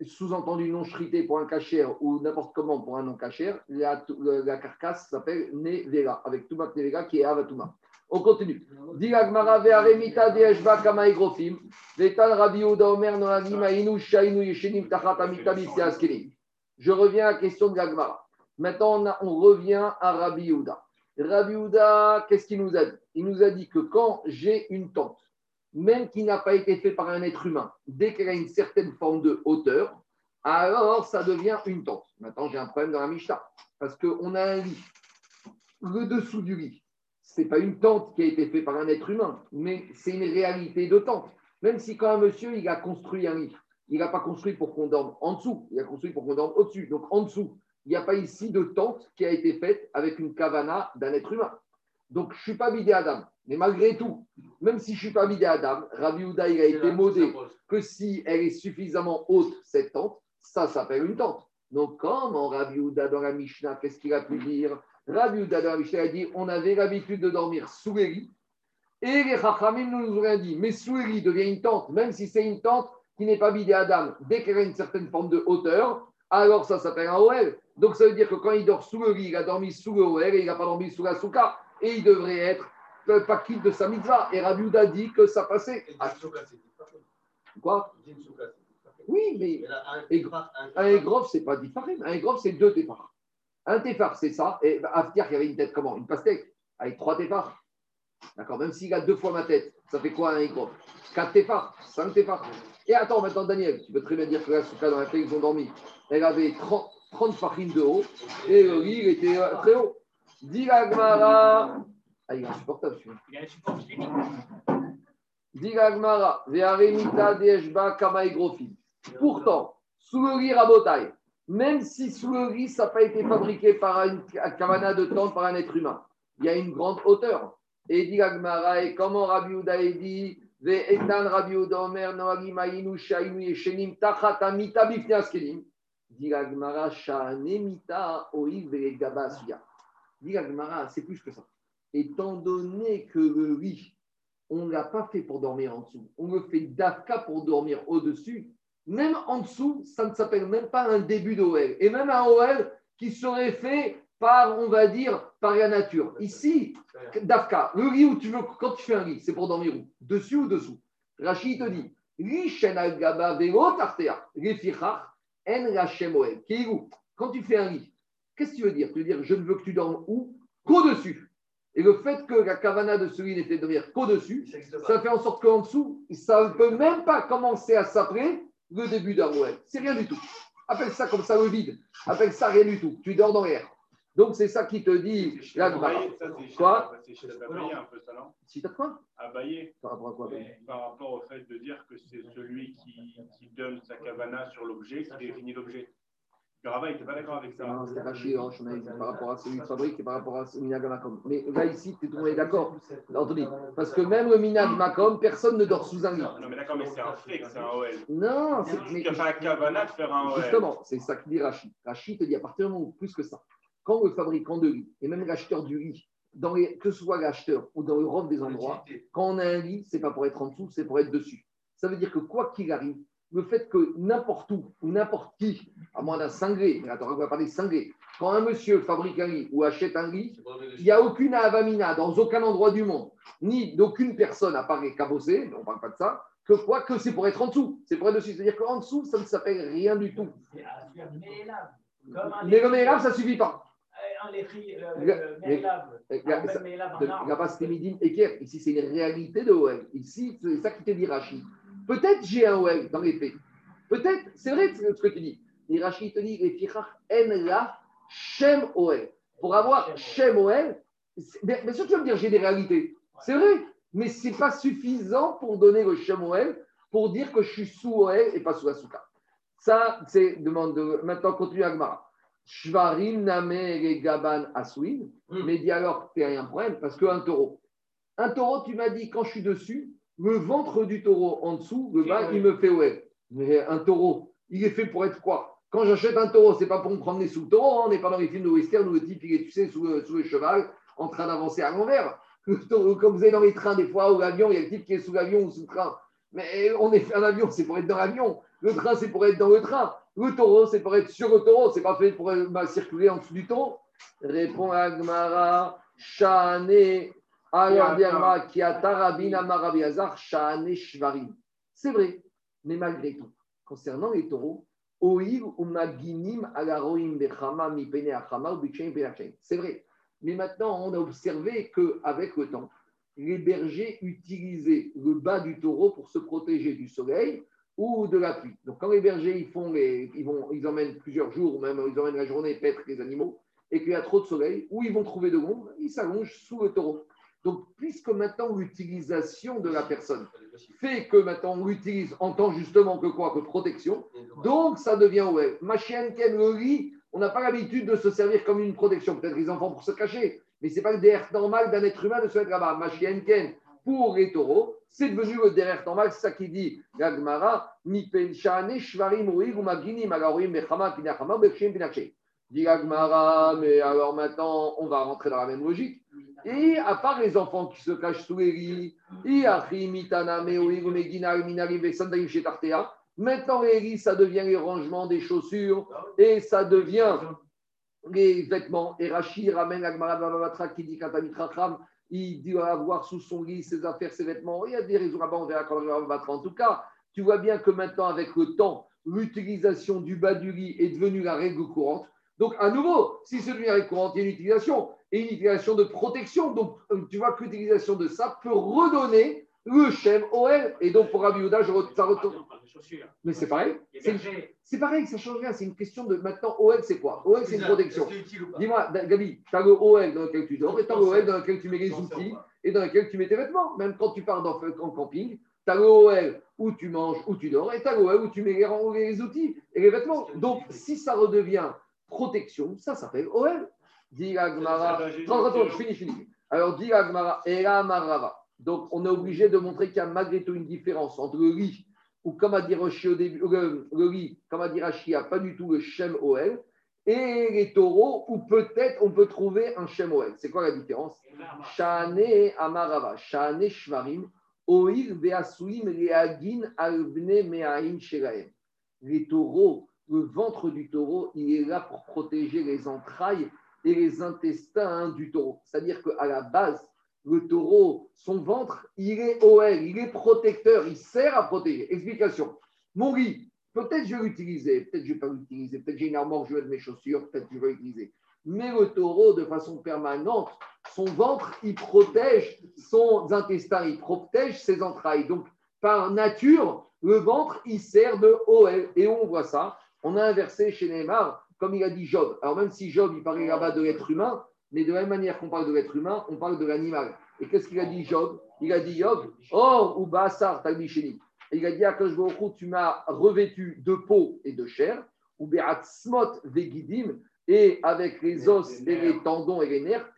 sous-entendu non chrité pour un cachère ou n'importe comment pour un non cachère, la, carcasse s'appelle nevela, avec Tumak nevela qui est avatuma. On continue. Je reviens à la question de l'agmara. Maintenant, on, revient à Rabbi Yehuda. Rabbi Yehuda, qu'est-ce qu'il nous a dit? Il nous a dit que quand j'ai une tente, même qui n'a pas été faite par un être humain, dès qu'elle a une certaine forme de hauteur, alors ça devient une tente. Maintenant, j'ai un problème dans la Mishnah, parce qu'on a un lit. Le dessous du lit, ce n'est pas une tente qui a été faite par un être humain, mais c'est une réalité de tente. Même si quand un monsieur, il a construit un lit, il n'a pas construit pour qu'on dorme en dessous, il a construit pour qu'on dorme au-dessus. Donc en dessous, il n'y a pas ici de tente qui a été faite avec une kavana d'un être humain. Donc, je ne suis pas bidé Adam. Mais malgré tout, même si je ne suis pas bidé Adam, Rabbi Houda, il a été modé que si elle est suffisamment haute, cette tente, ça s'appelle une tente. Donc, comment Rabbi Houda dans la Mishnah, qu'est-ce qu'il a pu dire? Rabbi Houda dans la Mishnah a dit on avait l'habitude de dormir sous les lits. Et les Chachamim nous ont dit mais sous les lits devient une tente, même si c'est une tente qui n'est pas bidé Adam, dès qu'elle a une certaine forme de hauteur, alors ça s'appelle un OL. Donc ça veut dire que quand il dort sous le lit, il a dormi sous le OL et il n'a pas dormi sous la souka. Et il devrait être pas quitte de sa mitzvah. Et Rabbi a dit que ça passait. Quoi Oui, mais un égrove, c'est pas différent. Un égrove, c'est deux téphars. Un téphar, c'est ça. Et Aftiar, il avait une tête comment Une pastèque avec trois téphars. D'accord Même s'il a deux fois ma tête, ça fait quoi un égrove Quatre téphars, cinq téphars. Et attends, maintenant, Daniel, tu peux très bien dire que la souka dans laquelle ils ont dormi, elle avait 30, 30 farines de haut et le lit était euh, très haut. Dit Ah, il est insupportable celui-là. Il est insupportable. Dit Ve'aremita Deshba Kama Pourtant, sous le lit Rabotai, même si sous le lit, ça n'a pas été fabriqué par une kavana de temps, par un être humain, il y a une grande hauteur. Et dit et comment Rabbi Uda dit Ve'etan Rabbi Uda Omer Noagi Maïnu Shainu Yeshenim Tachat Amita Bifne Askelim. Dit Sha'anemita Oiv C'est plus que ça. Étant donné que le lit, on ne l'a pas fait pour dormir en dessous, on le fait d'Afka pour dormir au-dessus, même en dessous, ça ne s'appelle même pas un début d'OL. Et même un OL qui serait fait par, on va dire, par la nature. Ici, Dafka, le lit où tu veux, quand tu fais un lit, c'est pour dormir où? Dessus ou dessous? Rachid te dit, quand tu fais un lit, Qu'est-ce que tu veux dire? Tu veux dire, je ne veux que tu dormes où? Qu'au-dessus. Et le fait que la cavana de celui n'était de dormir qu'au-dessus, ça fait en sorte qu'en dessous, ça ne peut même pas commencer à s'appeler le début d'un ouais. C'est rien du tout. Appelle ça comme ça le vide. Appelle ça rien du tout. Tu dors dans l'air. Donc c'est ça qui te dit la Quoi C'est un peu ça, non? Si t'as quoi? Par rapport à quoi Par rapport au fait de dire que c'est celui qui, qui donne sa cavana sur l'objet qui définit l'objet. Rava n'était pas d'accord avec ça. Non, c'était Rachi, par rapport à celui de fabrique et par rapport à ce Minag Makom. Mais là, ici, tout le monde est d'accord. Anthony, parce que même le Minag Makom, personne ne dort sous un lit. Non, mais d'accord, mais c'est un fait que c'est un OL. Non, c'est. Il n'y a pas la cavana de faire un OL. Justement, c'est ça que dit Rachi. Rachi te dit à partir du moment où plus que ça, quand le fabricant de lit et même l'acheteur du lit, dans les, que ce soit l'acheteur ou dans l'Europe des endroits, quand on a un lit, c'est pas pour être en dessous, c'est pour être dessus. Ça veut dire que quoi qu'il arrive, le fait que n'importe où ou n'importe qui, à moins d'un cinglé, mais attends, on va parler cinglé, quand un monsieur fabrique un lit ou achète un lit, il n'y a aucune avamina dans aucun endroit du monde, ni d'aucune personne à part les cabossés, on ne parle pas de ça, que quoi que c'est pour être en dessous, c'est pour être dessus. C'est-à-dire qu'en dessous, ça ne s'appelle rien du tout. Mais le mélave, ça ne suffit pas. Il n'y a pas Stémidine et Ici, c'est une réalité de OM. Ici, c'est ça qui te dit Rachid. Peut-être j'ai un OL dans les faits. Peut-être, c'est vrai ce que tu dis. Les Rachid te dit, les en la Shem OL. Pour avoir Shem OL, bien sûr tu vas me dire, j'ai des réalités. C'est vrai, mais ce n'est pas suffisant pour donner le Shem OL, pour dire que je suis sous OL et pas sous Asuka. Ça, c'est demande de. Maintenant, continue Agmara. Shvarim Name Gaban Aswin. Hmm. Mais dis alors, tu n'as un problème, parce qu'un taureau. Un taureau, tu m'as dit, quand je suis dessus, le ventre du taureau en dessous, le bas, il me fait ouais. Mais un taureau, il est fait pour être quoi? Quand j'achète un taureau, c'est pas pour me promener sous le taureau. Hein. On n'est pas dans les films de western où le type, il est, tu sais, sous le, cheval, en train d'avancer à l'envers. Comme vous êtes dans les trains, des fois, ou l'avion, il y a le type qui est sous l'avion ou sous le train. Mais on est fait un avion, c'est pour être dans l'avion. Le train, c'est pour être dans le train. Le taureau, c'est pour être sur le taureau. C'est pas fait pour bah, circuler en dessous du taureau. Répond Agmara, Shane, alors qui a Tarabina Marabiazar, Shane Shvarim. C'est vrai, mais malgré tout, concernant les taureaux, c'est vrai. Mais maintenant, on a observé qu'avec le temps, les bergers utilisaient le bas du taureau pour se protéger du soleil ou de la pluie. Donc, quand les bergers ils font les, ils, vont, ils emmènent plusieurs jours, même ils emmènent la journée paître les animaux, et qu'il y a trop de soleil, où ils vont trouver de l'ombre, ils s'allongent sous le taureau. Donc, puisque maintenant l'utilisation de la personne fait que maintenant on l'utilise en tant justement que quoi Que protection, donc ça devient ouais. Ma chienne, le on n'a pas l'habitude de se servir comme une protection. Peut-être les enfants pour se cacher, mais ce n'est pas le derrière normal d'un être humain de se mettre là-bas. Ma chienne, pour les taureaux, c'est devenu le derrière normal, c'est ça qui dit Gagmara. Dit Gagmara, mais alors maintenant on va rentrer dans la même logique. Et à part les enfants qui se cachent sous les lits, maintenant les lits, ça devient les rangements des chaussures et ça devient les vêtements. Et Rachid ramène Agmara qui dit il doit avoir sous son lit ses affaires, ses vêtements. Il y a des raisons là-bas, on verra quand. En tout cas, tu vois bien que maintenant, avec le temps, l'utilisation du bas du lit est devenue la règle courante. Donc, à nouveau, si c'est devenu la règle courante, il y a une utilisation et une utilisation de protection. Donc, euh, tu vois que l'utilisation de ça peut redonner le Shem OL. Et donc, pour Rabbi je ça retourne. Mais c'est pareil. C'est pareil, ça ne change rien. C'est une question de maintenant, OL, c'est quoi? OL, c'est une protection. Dis-moi, Gabi, tu as le OL dans lequel tu dors et tu as le OL dans lequel tu mets les outils et dans lequel tu mets tes vêtements. Même quand tu pars dans, en camping, tu as le OL où tu manges, où tu dors, et tu as le OL où tu mets les, les outils et les vêtements. Donc, si ça redevient protection, ça s'appelle OL. Dit Agmara. Attends, je finis, je finis. Alors, dit Agmara, Marava. Donc, on est obligé de montrer qu'il y a malgré tout une différence entre le lit, ou comme a dit Roshi au début, le, lit, comme a dit Rashi, a pas du tout le Shem OL, et les taureaux, où peut-être on peut trouver un Shem OL. C'est quoi la différence? Shane Amarava, Shane Shvarim, Oir Beasuim Reagin Alvne Meaim Shelaem. Les taureaux, le ventre du taureau, il est là pour protéger les entrailles et les intestins du taureau. C'est-à-dire qu'à la base, le taureau, son ventre, il est OL, il est protecteur, il sert à protéger. Explication. Mon riz, peut-être je vais l'utiliser, peut-être je ne vais pas l'utiliser, peut-être j'ai une armoire, je vais de mes chaussures, peut-être je vais l'utiliser. Mais le taureau, de façon permanente, son ventre, il protège son intestin, il protège ses entrailles. Donc, par nature, le ventre, il sert de OL. Et on voit ça. On a inversé chez Neymar, comme il a dit Job. Alors, même si Job, il parlait là-bas de l'être humain, mais de la même manière qu'on parle de l'être humain, on parle de l'animal. Et qu'est-ce qu'il a dit Job? Il a dit Job, oh, ou Bassar, Et il a dit à tu m'as revêtu de peau et de chair, ou Smot Vegidim, et avec les os et les tendons et les nerfs,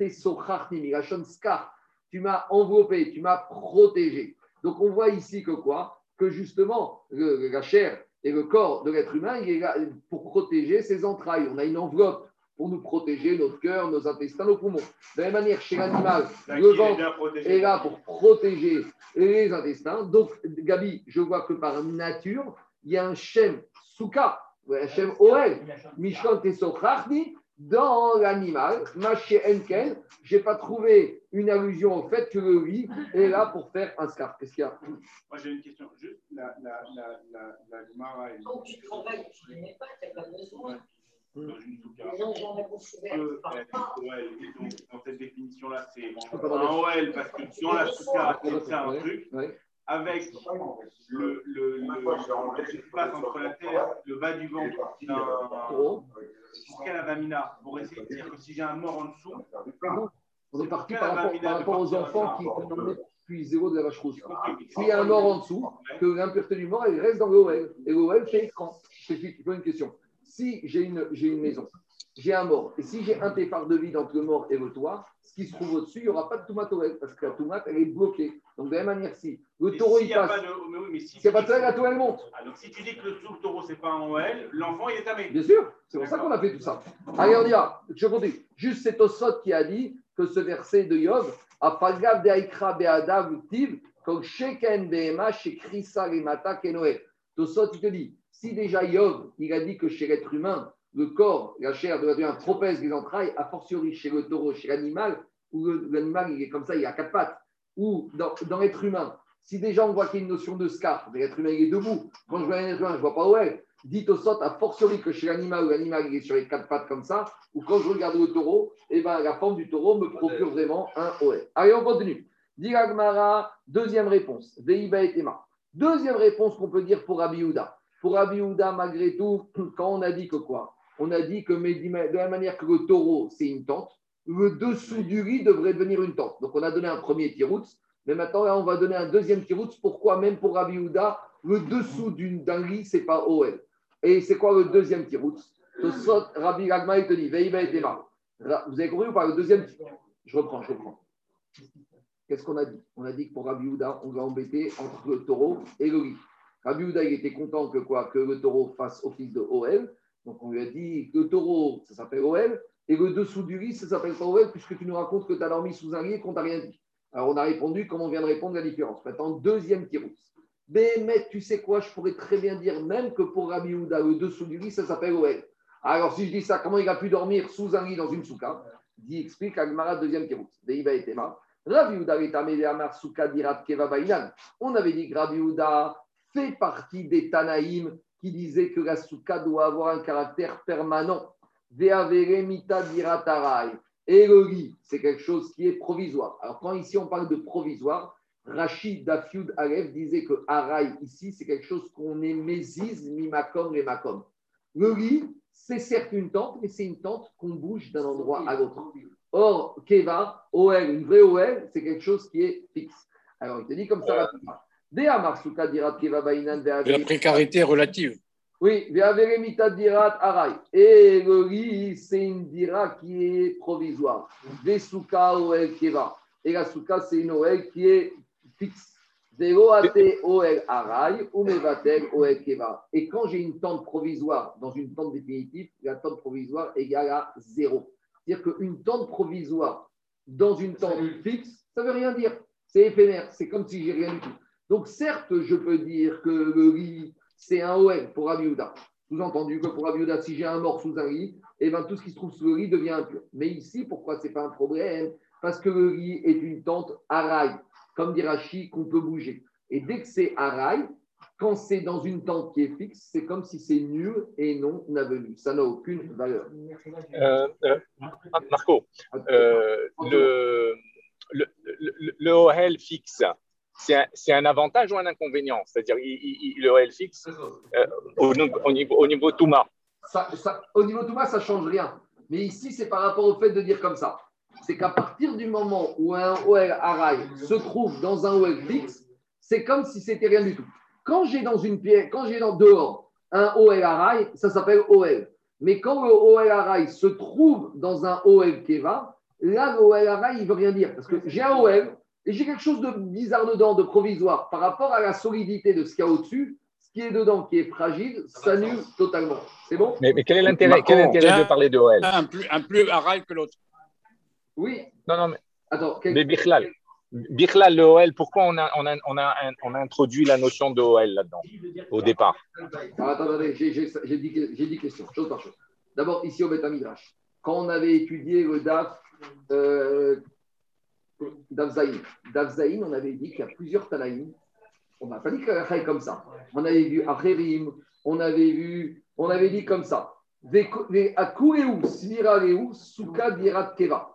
tu m'as enveloppé, tu m'as protégé. Donc on voit ici que quoi? Que justement, la chair et le corps de l'être humain, il est là pour protéger ses entrailles. On a une enveloppe pour nous protéger notre cœur, nos intestins, nos poumons. De la même manière, chez l'animal, le ventre est là pour protéger les intestins. Donc, Gabi, je vois que par nature, il y a un Shem Souka, un Shem Oel, Tesochrachni, dans l'animal, Maché Enken, je n'ai pas trouvé une allusion au fait que le riz est là pour faire un scarf. Qu'est-ce qu'il y a? Moi, j'ai une question. Juste la, la, la, la, la Gemara. Oh, tu travailles, tu pas, tu n'as pas besoin dans une souka être dans cette définition-là, c'est un OL parce que dans la souka, c'est un truc. Avec le, le, l'espace entre la terre, le bas du ventre, jusqu'à la vamina, pour essayer de dire que si j'ai un mort en dessous, on est parti par rapport, par rapport aux enfants qui ont puis zéro de la vache rouge. S'il y a un mort en dessous, que l'impureté du mort, elle reste dans l'OL. Et l'OL fait écran. Je te pose une question si j'ai une, une maison, j'ai un mort, et si j'ai un départ de vide entre le mort et le toit, ce qui se trouve au-dessus, il n'y aura pas de tomate parce que la tomate, elle est bloquée. Donc, de la même manière, si le taureau, il passe. s'il n'y a pas de la toile, elle monte. Alors, ah, si tu dis que le sous le taureau, ce n'est pas un OL, l'enfant, il est tamé. Bien sûr, c'est pour ça qu'on a fait tout ça. Allez, on y va. Je continue. Juste cet osot qui a dit que ce verset de Yov, Afagav de Aikra Beadav Tiv, comme Sheken Behema, chez Krisa Rimata Kenoé. Tosot, il te dit, si déjà Yov, il a dit que chez l'être humain, le corps, la chair doit devenir propèse des entrailles, a fortiori chez le taureau, chez l'animal, où l'animal il est comme ça, il a quatre pattes, ou dans, dans l'être humain, si déjà on voit qu'il y a une notion de scarpe, l'être humain il est debout, quand je vois un être humain, je ne vois pas où elle. Dites au sort, a fortiori que chez l'animal, où l'animal est sur les quatre pattes comme ça, ou quand je regarde le taureau, eh ben, la forme du taureau me procure vraiment un OL. Allez, on continue. Diragmara, deuxième réponse. Veiba et Tema. Deuxième réponse qu'on peut dire pour Rabbi Pour Rabbi malgré tout, quand on a dit que quoi? On a dit que de la manière que le taureau, c'est une tente, le dessous du riz devrait devenir une tente. Donc on a donné un premier tirout, mais maintenant on va donner un deuxième tirout. Pourquoi? Même pour Rabbi le dessous d'un riz, c'est pas OL Et c'est quoi le deuxième tirout Rabbi Gagma, il te dit, Veiba et Tema. Vous avez compris ou pas Le deuxième Je reprends, je reprends. Qu'est-ce qu'on a dit On a dit que pour Rabbi Houda, on va embêter entre le taureau et le riz. Rabbi Houda, il était content que, quoi, que le taureau fasse office de OL. Donc on lui a dit que le taureau, ça s'appelle OL. Et le dessous du riz, ça s'appelle pas OL, puisque tu nous racontes que tu as dormi sous un riz et qu'on t'a rien dit. Alors on a répondu comme on vient de répondre la différence? Maintenant, deuxième tirous. Mais tu sais quoi, je pourrais très bien dire même que pour Rabbi Houda, le dessous du riz, ça s'appelle OL. Alors si je dis ça, comment il a pu dormir sous un riz dans une souka Dit, explique Agmara, deuxième tirous. Deiva et Tema. On avait dit que Rabbi fait partie des Tanaïm qui disaient que la souka doit avoir un caractère permanent. Et le lit, c'est quelque chose qui est provisoire. Alors, quand ici on parle de provisoire, Rachid Dafiud Alef disait que Araï, ici, c'est quelque chose qu'on est mézise, mi-makom, les makom. Le lit, c'est certes une tente, mais c'est une tente qu'on bouge d'un endroit à l'autre. Or, Keva, OL, une vraie OL, c'est quelque chose qui est fixe. Alors, il te dit comme ça. La précarité relative. Oui, dirat aray. Et le riz, c'est une dira qui est provisoire. Vesuka OL Keva. Et la souka, c'est une OL qui est fixe. Et quand j'ai une tente provisoire dans une tente définitive, la tente provisoire égale à zéro. C'est-à-dire qu'une tente provisoire dans une tente fixe, ça ne veut rien dire. C'est éphémère. C'est comme si j'ai rien du tout. Donc, certes, je peux dire que le riz, c'est un OL pour Abiouda. Sous-entendu que pour Abiouda, si j'ai un mort sous un riz, eh ben, tout ce qui se trouve sous le riz devient impur. Mais ici, pourquoi ce n'est pas un problème? Parce que le riz est une tente à rail, comme dit Rachid, qu'on peut bouger. Et dès que c'est à rail, quand c'est dans une tente qui est fixe, c'est comme si c'est nul et non avenu. Ça n'a aucune valeur. Euh, euh, Marco, euh, le, le, le, OL fixe, c'est un, avantage ou un inconvénient? C'est-à-dire, le OL fixe au, au, niveau, au niveau Touma ça, Au niveau Touma, ça ne change rien. Mais ici, c'est par rapport au fait de dire comme ça. C'est qu'à partir du moment où un OL rail se trouve dans un OL fixe, c'est comme si c'était rien du tout. Quand j'ai dans une pièce, quand j'ai dans dehors un OL rail, ça s'appelle OL. Mais quand le OL rail se trouve dans un OL Keva, là, le OL rail, il ne veut rien dire. Parce que j'ai un OL et j'ai quelque chose de bizarre dedans, de provisoire, par rapport à la solidité de ce qu'il y a au-dessus. Ce qui est dedans, qui est fragile, s'annule totalement. C'est bon? Mais, quel est l'intérêt de parler de OL un plus, un plus rail que l'autre. Oui. Non, non, mais. Attends, quel... mais Birlal, le OL, pourquoi on a, on, a, on, a, on a introduit la notion de OL là-dedans, au départ? Ah, Attendez, j'ai dit, questions, chose par chose. D'abord, ici au Betamidrash, quand on avait étudié le DAF, euh, DAF on avait dit qu'il y a plusieurs Tanaïm. On n'a pas dit qu'il y avait comme ça. On avait vu Acherim, on avait vu, on avait dit comme ça.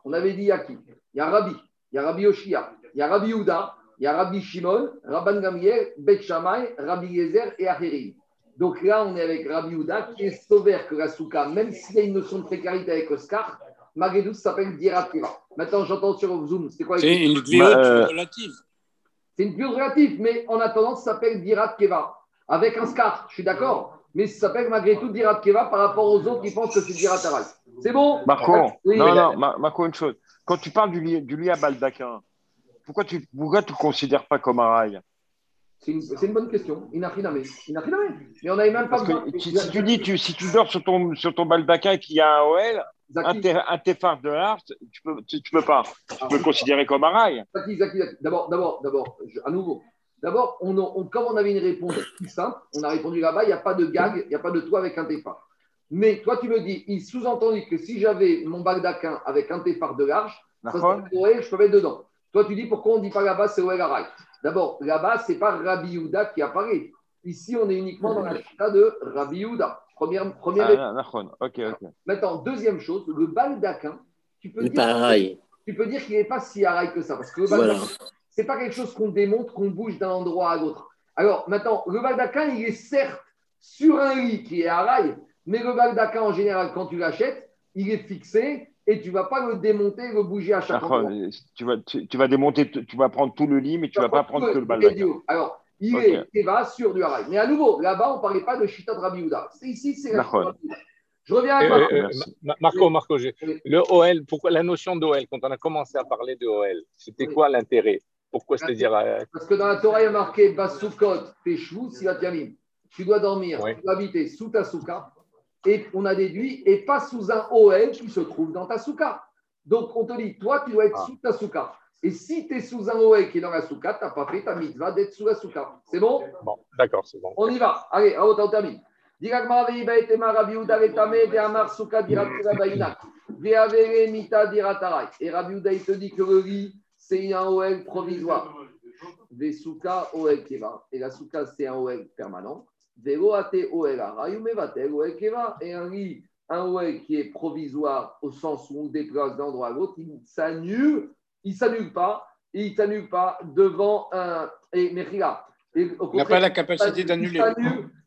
On avait dit à qui? Il y a Rabbi, il y a Rabbi Yoshia, il y a Rabbi Houda, il y a Rabbi Shimon, Rabban Gamriel, Bet Shammai, Rabbi Yezer et Acherim. Donc là, on est avec Rabbi Houda qui est sauvé que la souka, même s'il y a une notion de précarité avec Oscar, malgré tout, ça s'appelle Dirat Maintenant, j'entends sur Zoom, c'est quoi C'est une vidéo bah, relative. C'est une vidéo relative, mais en attendant, ça s'appelle Dirat Keva. Avec un scar, je suis d'accord? Mais ça s'appelle malgré tout Dirat Keva par rapport aux autres qui pensent que c'est Dirat C'est bon Marco, non, non, Marco, une chose. Quand tu parles du lit, du lit à baldaquin, pourquoi tu ne te considères pas comme un rail c'est une, bonne question. Inachiname. Inachiname. Mais on n'avait même pas. Que si, tu dis, tu, si tu dors sur ton, sur ton baldaquin et qu'il y a un OL, un téphar de l'arche, tu peux, tu, peux pas. Tu peux le considérer comme un rail. D'abord, d'abord, d'abord, à nouveau. D'abord, on, comme on avait une réponse plus simple, on a répondu là-bas, il n'y a pas de gag, il n'y a pas de toit avec un téphar. Mais toi, tu me dis, il sous-entendit que si j'avais mon baldaquin avec un téphar de l'arche, je peux mettre dedans. Toi, tu dis pourquoi on ne dit pas là-bas, c'est Oel D'abord, là-bas, ce n'est pas Rabbi Yehuda qui apparaît. Ici, on est uniquement dans la chita de Rabbi Yehuda. Première, première ah, Maintenant, deuxième chose, le tu peux dire, tu peux dire qu'il n'est pas si araï que ça. Parce que le baldaquin, ce n'est pas quelque chose qu'on démonte, qu'on bouge d'un endroit à l'autre. Alors, maintenant, le baldaquin, il est certes sur un lit qui est araï, mais le baldaquin, en général, quand tu l'achètes, il est fixé et tu ne vas pas le démonter, le bouger à chaque fois. Tu vas, tu, vas démonter, tu vas prendre tout le lit, mais tu ne vas pas prendre que le baldaquin. Alors, il est Eva sur du haraï. Mais à nouveau, là-bas, on ne parlait pas de Chita de Rabbi Ici, c'est la Je reviens à Marco. Euh, euh, Marco, Marco le OL, pourquoi la notion d'OL, quand on a commencé à parler de OL, c'était quoi l'intérêt? Pourquoi c'est-à-dire euh, Parce que dans la Torah, il y a marqué Basukot, Peshou, Silatiamim. Tu dois dormir, tu dois habiter sous ta souka et on a déduit, et pas sous un OL qui se trouve dans ta souka. Donc, on te dit, toi, tu dois être ah. sous ta souka. Et si tu es sous un OL qui est dans la souka, tu n'as pas fait ta mitzvah d'être sous la souka. C'est bon? Bon, d'accord, c'est bon. On y va. Allez, à on termine. Et Rabbi il te dit que le c'est un OL provisoire. Des soukas OL keva. Et la souka, c'est un OL permanent. Et un lit, un OL qui est provisoire au sens où on déplace d'un endroit à l'autre, il s'annule, il s'annule pas, et il s'annule pas devant un. Et Mechila. Il n'a pas la capacité d'annuler.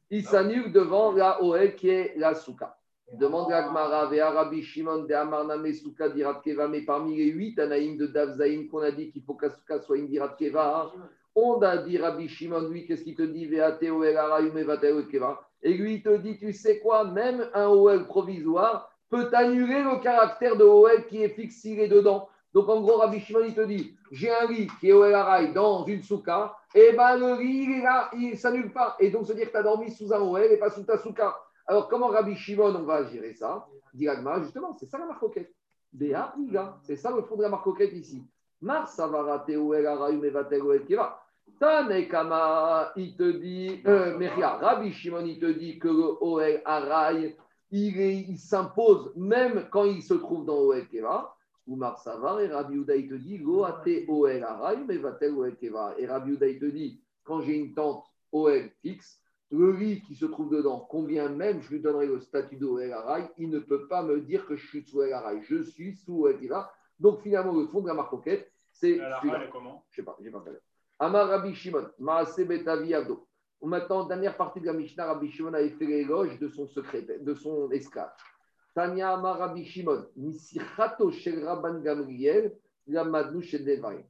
Il s'annule devant la OL qui est la Souka. Demande à Gmara, Rabbi Shimon de Amarname Souka Dirat Keva, mais parmi les huit Anaïm de Davzaïm qu'on a dit qu'il faut Souka soit une Dirat Keva, on a dit Rabbi Shimon, lui, qu'est-ce qu'il te dit Et lui, il te dit, tu sais quoi, même un OL provisoire peut annuler le caractère de OL qui est fixé dedans. Donc en gros, Rabbi Shimon, il te dit, j'ai un lit qui est OL dans une souka, et bien le lit, il est là, il s'annule pas. Et donc, se dire que tu as dormi sous un OL et pas sous ta souka. Alors comment Rabbi Shimon, on va gérer ça Dit justement, c'est ça la marcoquette. C'est ça le fond de la marcoquette ici. Va. Tanekama, il te dit, euh, Rabbi Shimon, il te dit que le Oel Araï, il, s'impose même quand il se trouve dans Oel Keva. Ou Marsavar, et Rabbi Uda, il te dit, Goate Oel Araï, mais va-t-elle Oel Keva. Et Rabbi Uda, il te dit, quand j'ai une tente Oel fixe, le lit qui se trouve dedans, combien même je lui donnerai le statut d'Oel Araï, il ne peut pas me dire que je suis sous Araï. Je suis sous Keva. Donc finalement, le fond de la marque c'est. comment? Je ne sais pas, je n'ai pas. Amar Rabbi Shimon, Maase Betavi. Maintenant, dernière partie de la Mishnah, Rabbi Shimon avait fait l'éloge de son secrétaire, de son esclave. Tanya Amar Rabbi Shimon, Misichato Shel Rabban Gamriel, Lamadnu Shel Devarim.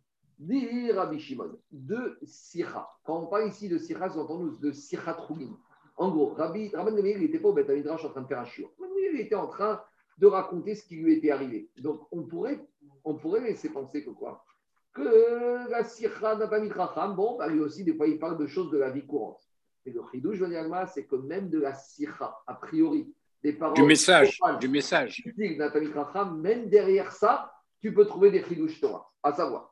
Dit Rabbi Shimon, de Sira. Quand on parle ici de Sira, nous entendons de Sira Trougin. En gros, Rabbi, Rabban Gamriel n'était pas au Beth en train de faire un chiot. Il était en train de raconter ce qui lui était arrivé. Donc, on pourrait, on pourrait laisser penser que quoi? Que la sirha n'a pas mis bon, bah, lui aussi, des fois, il parle de choses de la vie courante. Et le chidouche, c'est que même de la sirha, a priori, des paroles. Du message. Du message. Même derrière ça, tu peux trouver des chidouches Torah. À savoir,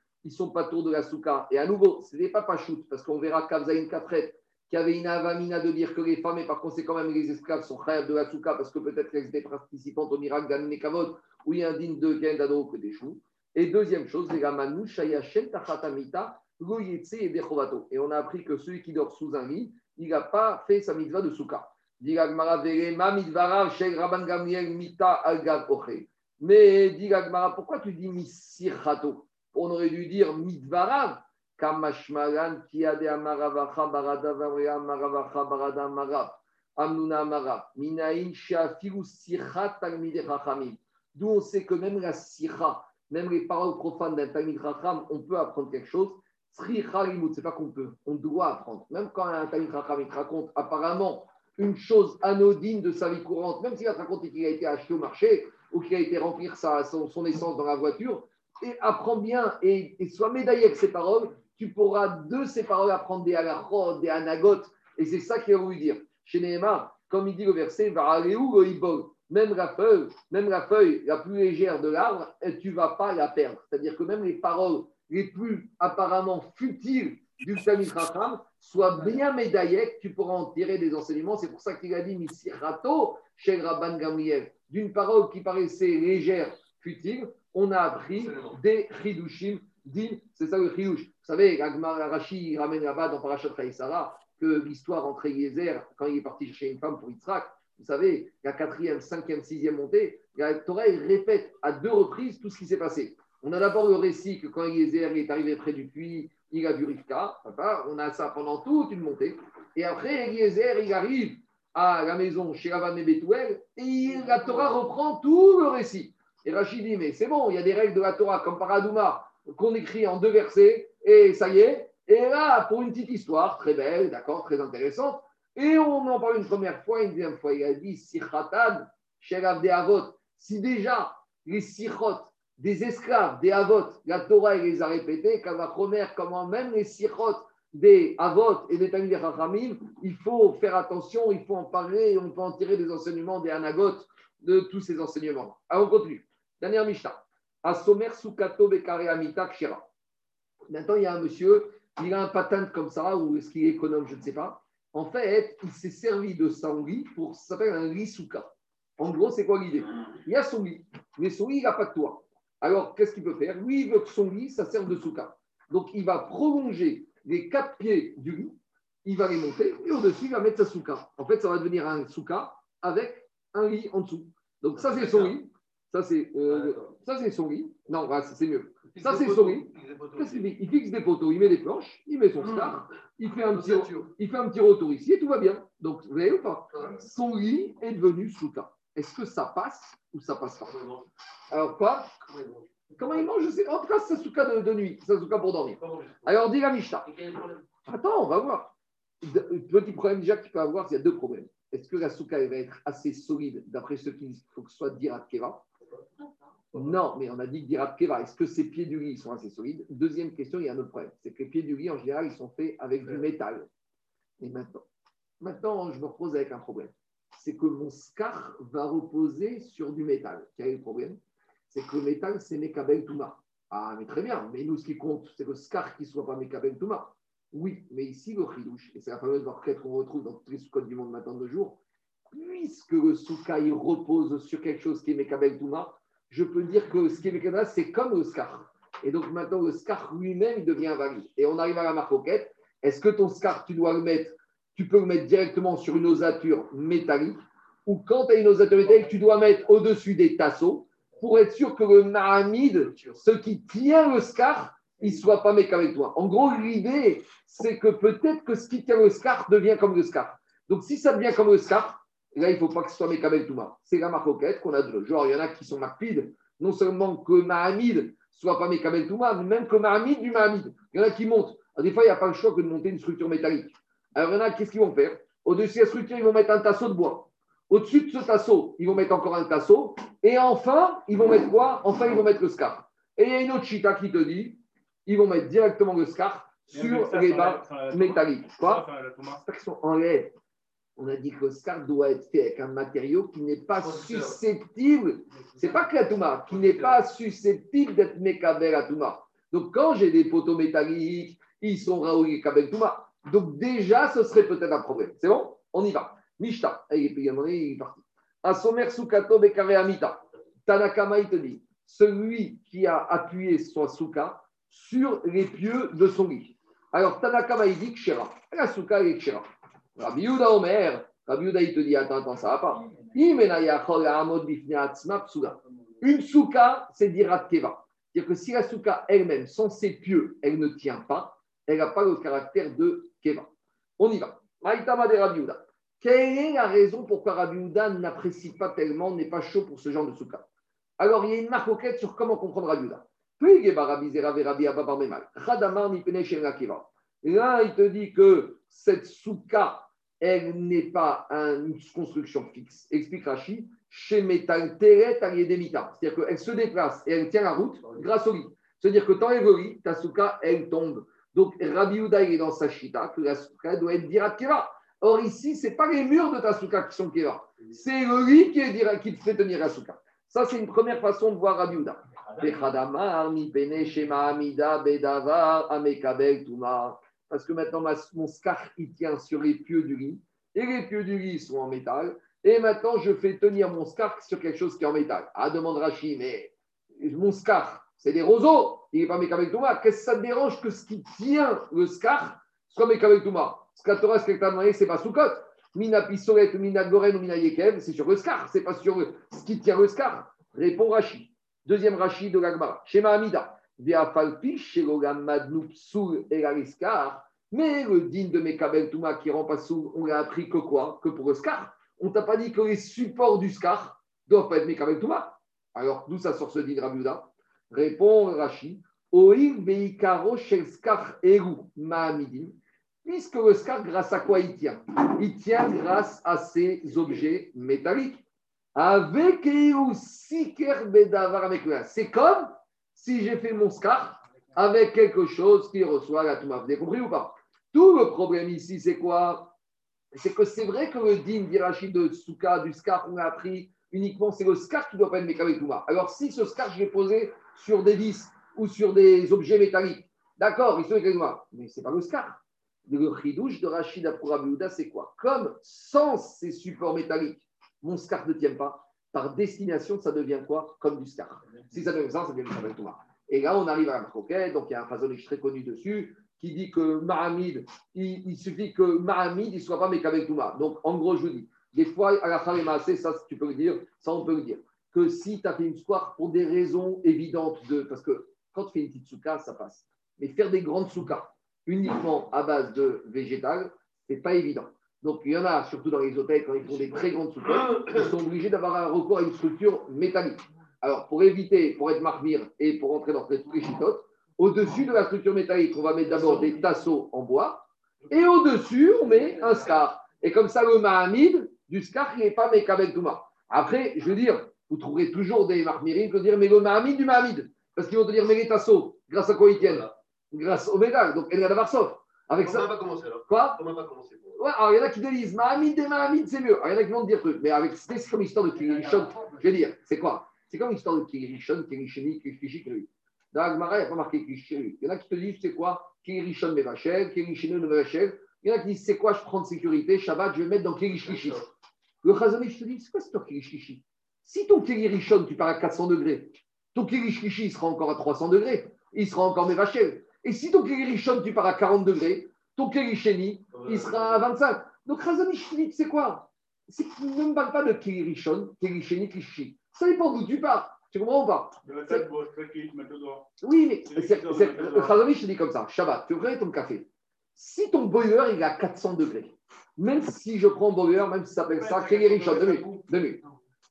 ils sont pas tour de la souka. Et à nouveau, ce n'est pas shoot, parce qu'on verra Kavzaïn Kafret, qui avait une avamina de dire que les femmes, et par conséquent même les esclaves, sont khayab de la souka, parce que peut-être qu'elles étaient participantes au miracle d'Anne Kavod, où il y a un din de Kendado que des choux. Et deuxième chose, et on a appris que celui qui dort sous un lit, il n'a pas fait sa mitzvah de souka. Mais dit pourquoi tu dis misirhato On aurait dû dire midvarav. Kamashmalan kiade amaravacha barada amaravacha barada amarav. Amnuna amarav. Minaïn shafiru sirhat talmide chachamim. D'où on sait que même la sira, même les paroles profanes d'un Talmid Racham, on peut apprendre quelque chose. Sricha limut, c'est pas qu'on peut, on doit apprendre. Même quand un Talmid Racham te raconte apparemment une chose anodine de sa vie courante, même s'il va te raconter qu'il a été acheté au marché ou qu'il a été remplir sa, son, essence dans la voiture, et apprends bien et, sois médaillé avec ces paroles, tu pourras de ces paroles apprendre des halachot, des anagotes, et c'est ça qu'il a voulu dire. Chez Nehemar, comme il dit le verset, même la feuille, même la feuille la plus légère de l'arbre, tu ne vas pas la perdre. C'est-à-dire que même les paroles les plus apparemment futiles du Sami Racham soient bien médaillées, tu pourras en tirer des enseignements. C'est pour ça qu'il a dit Misirato chez Rabban Gamriel. D'une parole qui paraissait légère, futile, on a appris des Chidushim din. C'est ça le Chidush. Vous savez, Rashi ramène là-bas dans Parashat Chaïsara que l'histoire entre Eliezer, quand il est parti chercher une femme pour Yitzhak, vous savez, la quatrième, cinquième, sixième montée, la Torah répète à deux reprises tout ce qui s'est passé. On a d'abord le récit que quand Eliezer est arrivé près du puits, il a vu Rivka. On a ça pendant toute une montée. Et après, Eliezer, il arrive à la maison chez Lavan et Bethuel et la Torah reprend tout le récit. Et Rachid dit, mais c'est bon, il y a des règles de la Torah comme Paradouma qu'on écrit en deux versets et ça y est. Et là, pour une petite histoire très belle, d'accord, très intéressante, et on en parle une première fois, une deuxième fois. Il a dit Sichatan, des Avot. Si déjà les Sichot des esclaves, des Avot, la Torah les a répétés, première, comment même les Sichot des Avot et des Tamil Rachamim, il faut faire attention, il faut en parler, on peut en tirer des enseignements, des Anagot, de tous ces enseignements. Alors on continue. Dernière Mishnah. Asomer Sukato Bekare Amita Kshira. Maintenant, il y a un monsieur, il a un patent comme ça, ou est-ce qu'il est économe, je ne sais pas. En fait, il s'est servi de son lit pour, ça s'appelle un lit souka. En gros, c'est quoi l'idée? Il y a son lit, mais son lit, il n'a pas de toit. Alors, qu'est-ce qu'il peut faire? Lui, il veut que son lit, ça serve de souka. Donc, il va prolonger les quatre pieds du lit, il va les monter, et au-dessus, il va mettre sa souka. En fait, ça va devenir un souka avec un lit en dessous. Donc, ça, c'est son lit. Ça, c'est euh, ça c'est son lit. Non, c'est mieux. Ça, c'est son lit. Il fixe des poteaux, il met des planches, il met son hmm. star, il fait un petit, il fait un petit retour ici et tout va bien. Donc, vous voyez ou pas Son lit est devenu souka. Est-ce que ça passe ou ça passe pas Alors, quoi Comment il mange Je sais. En tout cas, c'est souka de, de, nuit. C'est souka pour dormir. Alors, dit la Mishnah. Attends, on va voir. Petit problème déjà que tu peux avoir, il y a deux problèmes. Est-ce que la souka va être assez solide d'après ce qu'il faut que ce soit Dirat Keva non, mais on a dit Dirat. Est-ce que ces pieds du lit sont assez solides? Deuxième question, il y a un autre problème. C'est que les pieds du lit, en général, ils sont faits avec du métal. Et maintenant, maintenant, je me repose avec un problème. C'est que mon scar va reposer sur du métal. Quel est le problème? C'est que le métal, c'est Mekabel Touma. Ah, mais très bien. Mais nous, ce qui compte, c'est le scar qui ne soit pas Mekabel Touma. Oui, mais ici, le chidouche, et c'est la fameuse barquette qu'on retrouve dans tous les sous du monde maintenant de jour, puisque le souka il repose sur quelque chose qui est Mekabel Touma, je peux dire que ce qui est Mekabel, c'est comme le scar. Et donc maintenant, le scar lui-même devient valide. Et on arrive à la marcoquette. Est-ce que ton scar, tu dois le mettre, tu peux le mettre directement sur une osature métallique, ou quand tu as une osature métallique, tu dois mettre au-dessus des tasseaux pour être sûr que le mahamid, ce qui tient le scar, il ne soit pas mec avec toi. En gros, l'idée, c'est que peut-être que ce qui tient le scar devient comme le scar. Donc, si ça devient comme le scar, là, il ne faut pas que ce soit Mekabel Touma. C'est la marcoquette qu'on a de Genre, il y en a qui sont marpides. Non seulement que Mahamid soit pas Mekabel Touma, mais même que Mahamid du Mahamid. Il y en a qui montent. des fois, il n'y a pas le choix que de monter une structure métallique. Alors, il y en a, qu'est-ce qu'ils vont faire Au-dessus de la structure, ils vont mettre un tasseau de bois. Au-dessus de ce tasseau, ils vont mettre encore un tasseau. Et enfin, ils vont mettre quoi Enfin, ils vont mettre le scar. Et il y a une autre chita qui te dit ils vont mettre directement le scar sur les barres métalliques. Quoi en lait on a dit que le scar doit être fait avec un matériau qui n'est pas susceptible, c'est pas que la Touma, qui n'est pas susceptible d'être Mekabel à Touma. Donc quand j'ai des poteaux métalliques, ils sont Raouli Kabel Touma. Donc déjà, ce serait peut-être un problème. C'est bon? On y va. Mishta, il est parti. Asomer Sukato Bekare Amita. Tanakama, il te dit, celui qui a appuyé son souka sur les pieux de son lit. Alors, Tanakama, il dit Kshera. La souka, est Kshera. Rabbi Omer, Rabbi il te dit Attends, attends, ça va pas. Une souka, c'est dirat keva. C'est-à-dire que si la souka elle-même, sans ses pieux, elle ne tient pas, elle n'a pas le caractère de keva. On y va. Maïtama de Rabbi. Quelle est la raison pourquoi Rabbi n'apprécie pas tellement, n'est pas chaud pour ce genre de souka Alors, il y a une marque sur comment comprendre Rabiuda. Là, il te dit que cette souka, elle n'est pas une construction fixe. Explique Rashi, chez Metal Teret C'est-à-dire qu'elle se déplace et elle tient la route grâce au lit. C'est-à-dire que tant elle lit, ta souka, elle tombe. Donc, Rabbi Uda, il est dans sa chita, que la souka doit être dirat keva. Or, ici, ce n'est pas les murs de ta souka qui sont keva. C'est le lit qui, est, qui te fait tenir la souka. Ça, c'est une première façon de voir Rabbi Uda. Parce que maintenant, mon scar, il tient sur les pieux du lit. Et les pieux du lit sont en métal. Et maintenant, je fais tenir mon scar sur quelque chose qui est en métal. Ah, demande Rachid, mais mon scar, c'est des roseaux. Il n'est pas Mekabel Touma. Qu'est-ce que ça te dérange que ce qui tient le scar soit Mekabel Touma? Ce Torah, ce que tu c'est pas Soukot. Mina Pisolet, Mina Goren Mina Yekev, c'est sur le scar, c'est pas sur ce qui tient le scar. Répond Rachid. Deuxième Rachid de l'Agmara. Shema Amida. Mais le din de Mekabel Touma qui rend pas sous, on l'a appris que quoi? Que pour le scar. On t'a pas dit que les supports du scar doivent pas être Mekabel Touma. Alors, d'où ça sort ce din Rabiuda Répond Rashi. Puisque le scar, grâce à quoi il tient? Il tient grâce à ces objets métalliques. Avec C'est comme si j'ai fait mon scar avec quelque chose qui reçoit la Touma. Vous avez compris ou pas? Tout le problème ici, c'est quoi? C'est que c'est vrai que le din d'Irachi de Souka, du scar qu'on a appris uniquement, c'est le scar qui doit pas être avec Touma. Alors si ce scar, je l'ai posé sur des vis ou sur des objets métalliques, d'accord, il se met moi. Mais ce n'est pas le scar. Le chidouche de Rachid Apourabiouda, c'est quoi? Comme sans ces supports métalliques, mon scar ne tient pas, par destination, ça devient quoi? Comme du scar. Si ça devient ça, ça devient du Thomas. Et là, on arrive à la croquette, donc il y a un phasonage très connu dessus, qui dit que Mahamid, il, suffit que Mahamid ne soit pas Mekabel Touma. Donc, en gros, je vous dis, des fois, à la fin des ça, tu peux le dire, ça, on peut le dire, que si tu as fait une square pour des raisons évidentes de. Parce que quand tu fais une petite souka, ça passe. Mais faire des grandes soukas uniquement à base de végétal, c'est pas évident. Donc, il y en a, surtout dans les hôtels, quand ils font des très grandes soukottes, ils sont obligés d'avoir un recours à une structure métallique. Alors, pour éviter, pour être marmire et pour entrer dans toutes les chitotes, au-dessus de la structure métallique, on va mettre d'abord des tasseaux en bois et au-dessus, on met un scar. Et comme ça, le mahamid du scar, il n'est pas Mekabel Touma. Après, je veux dire, vous trouverez toujours des marmirines qui vont dire, mais le mahamid du mahamid. Parce qu'ils vont te dire, mais les tasseaux, grâce à quoi ils tiennent? Grâce au métal. Donc, elle Avec ça. On va commencer alors? Quoi? On va commencer Ouais, alors il y en a qui te disent Mahamid des Mahamid, c'est mieux. Alors il y en a qui vont te dire truc. Mais avec c'est comme l'histoire de Kirishon. Je vais dire, c'est quoi? C'est comme l'histoire de Kirishon, Kirishoni, Kirishishi, Kiri. Dans Agmara, il n'y a pas marqué Kirishiri. Il y en a qui te disent, c'est quoi? Kirishon Mevachel, Kirishino Mevachel. Il y en a qui disent, c'est quoi? Je prends de sécurité, Shabbat, je vais mettre dans Kirishishi. Le Chazonich te dit, c'est quoi cette Kirishishi Si ton Kirishon, tu pars à 400 degrés, ton Kirishishi sera encore à 300 degrés. Il sera encore Mevachel. Et si ton Kirishon, tu pars à 40 degrés, ton Kirisheni, il sera à 25. Donc Razonishvili, c'est quoi? C'est qu'il ne me parle pas de Kirishon, Kirisheni, Kishi. Ça dépend d'où tu pars. Tu comprends ou pas? Oui, mais Razonich dit comme ça Shabbat, tu veux ton café. Si ton boiler il est à 400 degrés, même si je prends boiler, même si ça s'appelle ça Kirishon, deux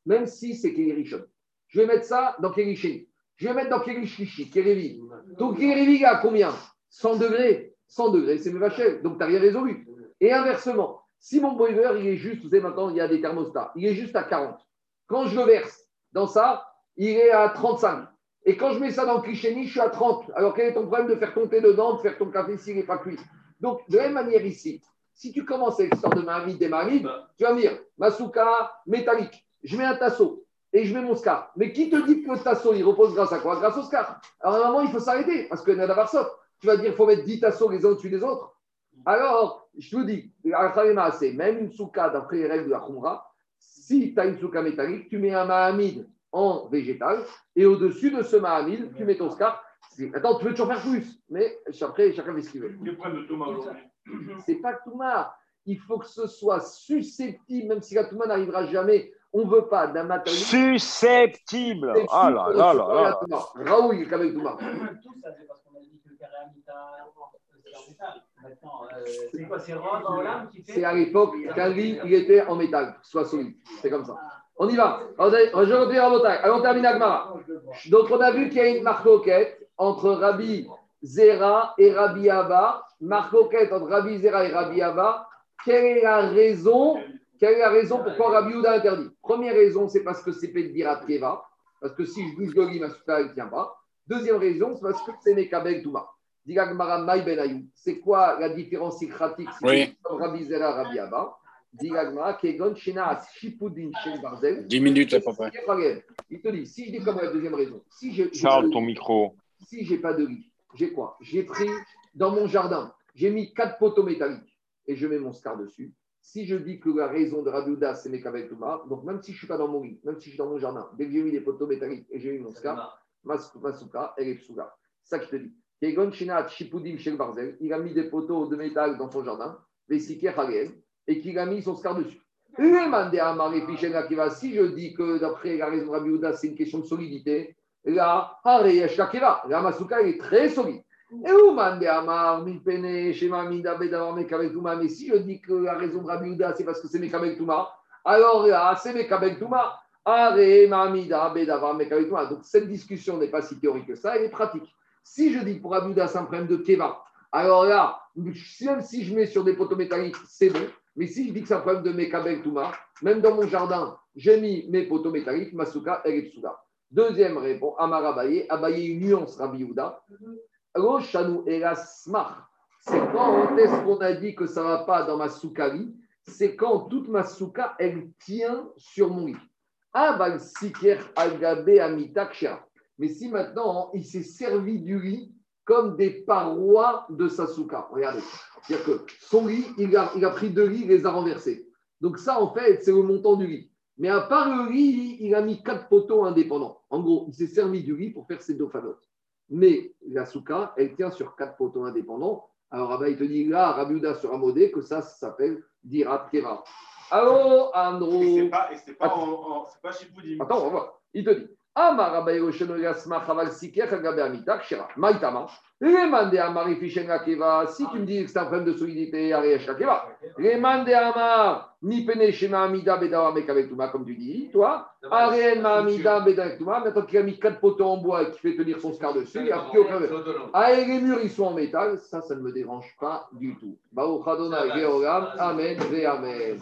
Même si c'est Kirishon, je vais mettre ça dans Kirisheni. Je vais mettre dans Kirishishi, Kirivi. Donc Kirivi, il a combien? 100 degrés. 100 degrés, c'est Mevachel. Donc, tu n'as rien résolu. Et inversement, si mon boiler, il est juste, vous savez, maintenant, il y a des thermostats, il est juste à 40. Quand je le verse dans ça, il est à 35. Et quand je mets ça dans le Kisheni, je suis à 30. Alors, quel est ton problème de faire thé dedans, de faire ton café s'il n'est pas cuit? Donc, de la même manière ici, si tu commences avec l'histoire de marmite des marmites, tu vas me dire, Masuka métallique, je mets un tasseau et je mets mon scar. Mais qui te dit que le tasseau, il repose grâce à quoi? Grâce au scar. Alors, à un moment, il faut s'arrêter parce que Nadabarsot, tu vas dire qu'il faut mettre 10 tasseaux les uns au-dessus des autres. Alors, je te dis, même une souka d'après les règles de la Khumra, si tu as une souka métallique, tu mets un mahamid en végétal et au-dessus de ce mahamid, tu mets ton scar. Attends, tu veux toujours faire plus, mais après, chacun fait ce qu'il veut. C'est pas Touma. Il faut que ce soit susceptible, même si la Touma n'arrivera jamais. On ne veut pas d'un matériel. Susceptible. Ah là là là là. Raoul, il est avec Touma. C'est à l'époque lit, il était en métal, soit solide. C'est comme ça. On y va. Allons on termine Agmara. Donc, on a vu qu'il y a une marcoquette entre Rabbi Zera et Rabbi Abba. Marcoquette entre Rabbi Zera et Rabbi Abba. Quelle est la raison Quelle est la raison pourquoi Rabbi Houda interdit? Première raison, c'est parce que c'est Dirat Keva. Parce que si je bouge lit, ma souka, ne tient pas. Deuxième raison, c'est parce que c'est Mekabel Touma. Ben c'est quoi la différence ikratique oui. Rabbi Zera, Rabbi Abba? 10 minutes à peu près. Il te dit, si je dis comme la deuxième raison, si je. Charles, ton micro. Si j'ai pas de lit, j'ai quoi? J'ai pris dans mon jardin, j'ai mis quatre poteaux métalliques et je mets mon scar dessus. Si je dis que la raison de Rabiouda, c'est mes Touma, donc même si je ne suis pas dans mon lit, même si je suis dans mon jardin, dès que j'ai mis des poteaux métalliques et j'ai mis mon scar, ma souka, elle est. C'est ça qui te dit. Il a mis des poteaux de métal dans son jardin, et qu'il a mis son scar dessus. Si je dis que d'après la raison de Rabbi c'est une question de solidité, là, la Masuka est très solide. Et mais si je dis que la raison de Rabbi c'est parce que c'est Mekabel Touma, alors là, c'est Mekabel Touma. Donc cette discussion n'est pas si théorique que ça, elle est pratique. Si je dis pour Rabbi c'est un problème de Keva, alors là, même si je mets sur des poteaux métalliques, c'est bon. Mais si je dis que c'est un problème de Mekabel Touma, même dans mon jardin, j'ai mis mes poteaux métalliques, Masuka, et Psuga. Deuxième réponse, Amar Abaye, Abaye une nuance Rabbi Yehuda. Roshanu Elasmach. C'est quand est-ce qu'on a dit que ça ne va pas dans ma soukali C'est quand toute ma souka, elle tient sur mon lit. Agabe Amitakshia. Mais si maintenant, il s'est servi du lit comme des parois de sa souka. Regardez. C'est-à-dire que son lit, il a, pris deux lits, il les a renversés. Donc ça, en fait, c'est le montant du lit. Mais à part le lit, il a mis quatre poteaux indépendants. En gros, il s'est servi du lit pour faire ses deux. Mais la souka, elle tient sur quatre poteaux indépendants. Alors, Abba, il te dit là, Rabiuda sera modé, que ça, ça s'appelle Dirat Kera. Allô, Andrew. Et c'est pas, pas, pas Attends, on va voir. Il te dit Si tu me dis que c'est un problème de solidité, comme tu dis, toi. Maintenant qu'il a mis quatre poteaux en bois et qu'il fait tenir son scar dessus, Ah, et les murs, ils sont en métal, ça, ça ne me dérange pas du tout. Amen, Amen.